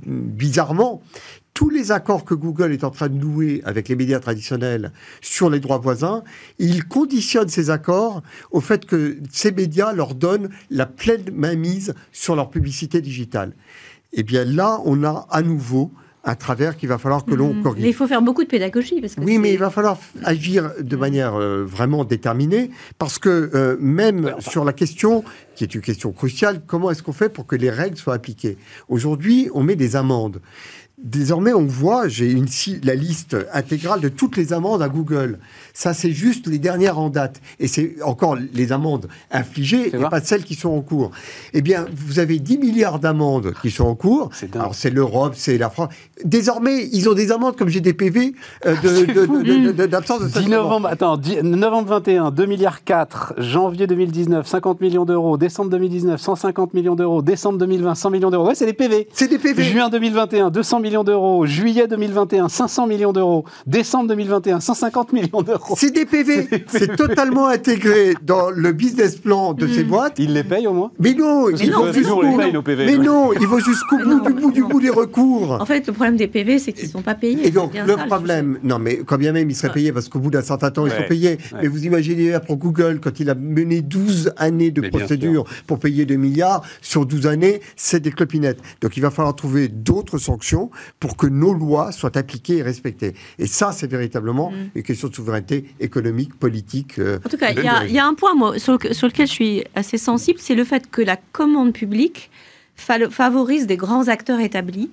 S3: bizarrement, tous les accords que Google est en train de nouer avec les médias traditionnels sur les droits voisins, ils conditionnent ces accords au fait que ces médias leur donnent la pleine mainmise sur leur publicité digitale. Et bien là, on a à nouveau un travers qu'il va falloir que l'on
S2: Mhm.
S3: corrige.
S2: Mais il faut faire beaucoup de pédagogie. Parce que
S3: Oui, mais il va falloir agir de manière euh, vraiment déterminée, parce que euh, même sur la question, qui est une question cruciale, comment est-ce qu'on fait pour que les règles soient appliquées? Aujourd'hui, on met des amendes. Désormais, on voit, j'ai une, la liste intégrale de toutes les amendes à Google. Ça, c'est juste les dernières en date. Et c'est encore les amendes infligées et pas celles qui sont en cours. Eh bien, vous avez 10 milliards d'amendes qui sont en cours. Alors, c'est l'Europe, c'est la France. Désormais, ils ont des amendes comme j'ai des PV euh, de- de- de- de- de- d'absence de
S1: 10
S3: stationnement.
S1: novembre, attends, 10 novembre 21, 2 milliards 4, janvier 2019, 50 millions d'euros, décembre 2019, 150 millions d'euros, décembre 2020, 100 millions d'euros. Ouais, c'est des PV.
S3: C'est des PV.
S1: Juin 2021, 200 millions d'euros. Juillet 2021, 500 millions d'euros. Décembre 2021, 150 millions d'euros.
S3: C'est des PV. C'est totalement intégré dans le business plan de ces boîtes.
S1: Ils les payent au moins?
S3: Mais non, ils vont jusqu'au bout. jusqu'au bout du bout du bout des recours.
S2: En fait, le problème des PV, c'est qu'ils ne sont pas payés.
S3: Et donc, le
S2: ça,
S3: problème, non, mais quand bien même ils seraient payés, parce qu'au bout d'un certain temps, ils sont payés.
S1: ouais.
S3: Mais vous imaginez, pour Google, quand il a mené 12 années de
S1: Mais
S3: procédure pour payer 2 milliards, sur 12 années, c'est des clopinettes. Donc il va falloir trouver d'autres sanctions pour que nos lois soient appliquées et respectées. Et ça, c'est véritablement
S2: Mm.
S3: une question de souveraineté économique, politique. euh,
S2: En tout cas, il y, a- y un point moi, sur, le- sur lequel je suis assez sensible, c'est le fait que la commande publique fa- favorise des grands acteurs établis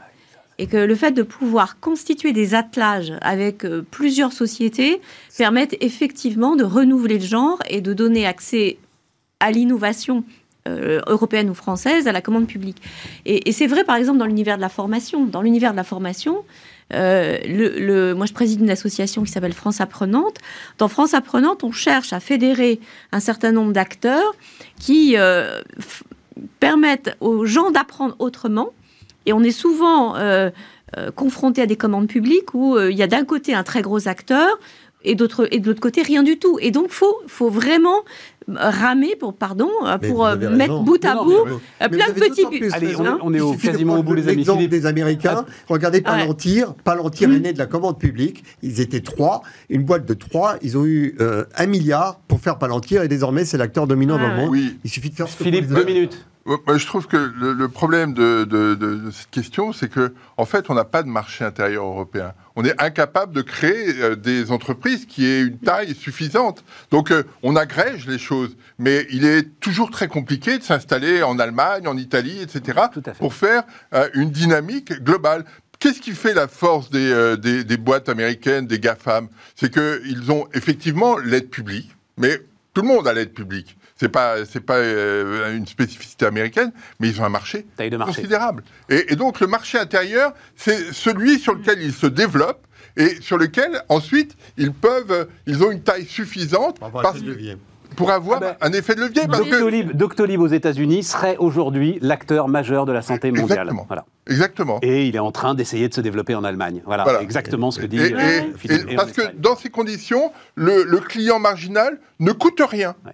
S2: et que le fait de pouvoir constituer des attelages avec euh, plusieurs sociétés permettent effectivement de renouveler le genre et de donner accès à l'innovation euh, européenne ou française à la commande publique. Et, c'est vrai, par exemple, dans l'univers de la formation. Dans l'univers de la formation, euh, le, le- moi, je préside une association qui s'appelle France Apprenante. Dans France Apprenante, on cherche à fédérer un certain nombre d'acteurs qui euh, permettent aux gens d'apprendre autrement. Et on est souvent confronté à des commandes publiques où il y a d'un côté un très gros acteur et, et de l'autre côté rien du tout. Et donc, faut, faut vraiment ramer pour, pardon, euh, pour euh, mettre
S3: raison.
S2: bout à
S1: Non,
S2: bout
S1: mais-
S2: euh,
S3: Mais
S2: plein de petits
S3: plus
S1: Allez, on est- on est au quasiment au bout, les amis. Philippe.
S3: des Américains. Regardez Palantir. Palantir
S2: Mm.
S3: est né de la commande publique. Ils étaient trois. Une boîte de trois. Ils ont eu euh, un milliard pour faire Palantir et désormais c'est l'acteur dominant
S2: Ouais,
S3: dans le
S2: ouais.
S3: monde.
S4: Oui.
S3: Il suffit de faire ce que
S1: Philippe, deux minutes.
S4: Moi, je trouve que le, problème de, de- de- de cette question, c'est que en fait, on n'a pas de marché intérieur européen. On est incapable de créer euh, des entreprises qui aient une taille suffisante. Donc, euh, on agrège les choses, mais il est toujours très compliqué de s'installer en Allemagne, en Italie, etc., pour faire euh, une dynamique globale. Qu'est-ce qui fait la force des, des, des boîtes américaines, des GAFAM? C'est qu'ils ont effectivement l'aide publique, mais tout le monde a l'aide publique. C'est pas, c'est pas euh, une spécificité américaine, mais ils ont un marché
S1: Taille de marché.
S4: considérable. Et, et donc le marché intérieur, c'est celui sur lequel ils se développent et sur lequel ensuite ils peuvent, ils ont une taille suffisante
S3: Pour avoir
S4: parce-
S3: un effet de levier.
S4: pour avoir
S1: Ah ben,
S4: un effet de levier. Parce que,
S1: Doctolib, Doctolib aux États-Unis serait aujourd'hui l'acteur majeur de la santé mondiale.
S4: Exactement.
S1: Voilà.
S4: exactement.
S1: Et il est en train d'essayer de se développer en Allemagne. Voilà,
S4: Voilà.
S1: exactement ce que dit
S4: Et, et-
S1: euh,
S4: et
S1: Philippe.
S4: Parce que dans ces conditions, le, le client marginal ne coûte rien.
S1: Ouais.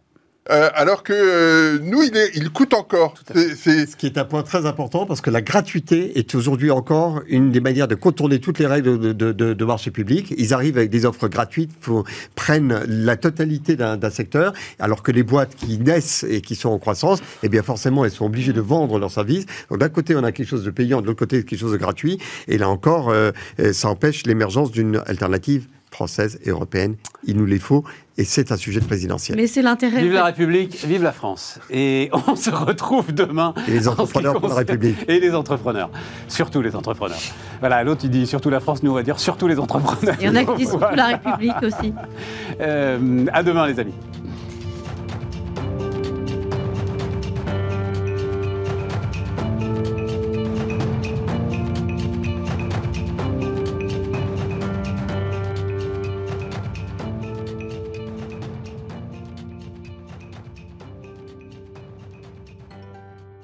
S4: Euh, alors que euh, nous, il, est, il coûte encore. C'est- c'est-
S3: Ce qui est un point très important parce que la gratuité est aujourd'hui encore une des manières de contourner toutes les règles de, de- de- de marché public. Ils arrivent avec des offres gratuites, faut, prennent la totalité d'un d'un secteur, alors que les boîtes qui naissent et qui sont en croissance, eh bien forcément, elles sont obligées de vendre leurs services. Donc d'un côté, on a quelque chose de payant, de l'autre côté, quelque chose de gratuit. Et là encore, euh, euh, ça empêche l'émergence d'une alternative française et européenne. Il nous les faut et c'est un sujet de présidentiel.
S2: Mais c'est l'intérêt.
S1: Vive la République, vive la France. Et on se retrouve demain.
S3: Et les
S1: en
S3: entrepreneurs pour la République.
S1: Et les entrepreneurs. Surtout les entrepreneurs. Voilà, l'autre il dit surtout la France, nous on va dire surtout les entrepreneurs.
S2: Il y en a qui disent surtout la République aussi.
S1: Euh, à demain les amis.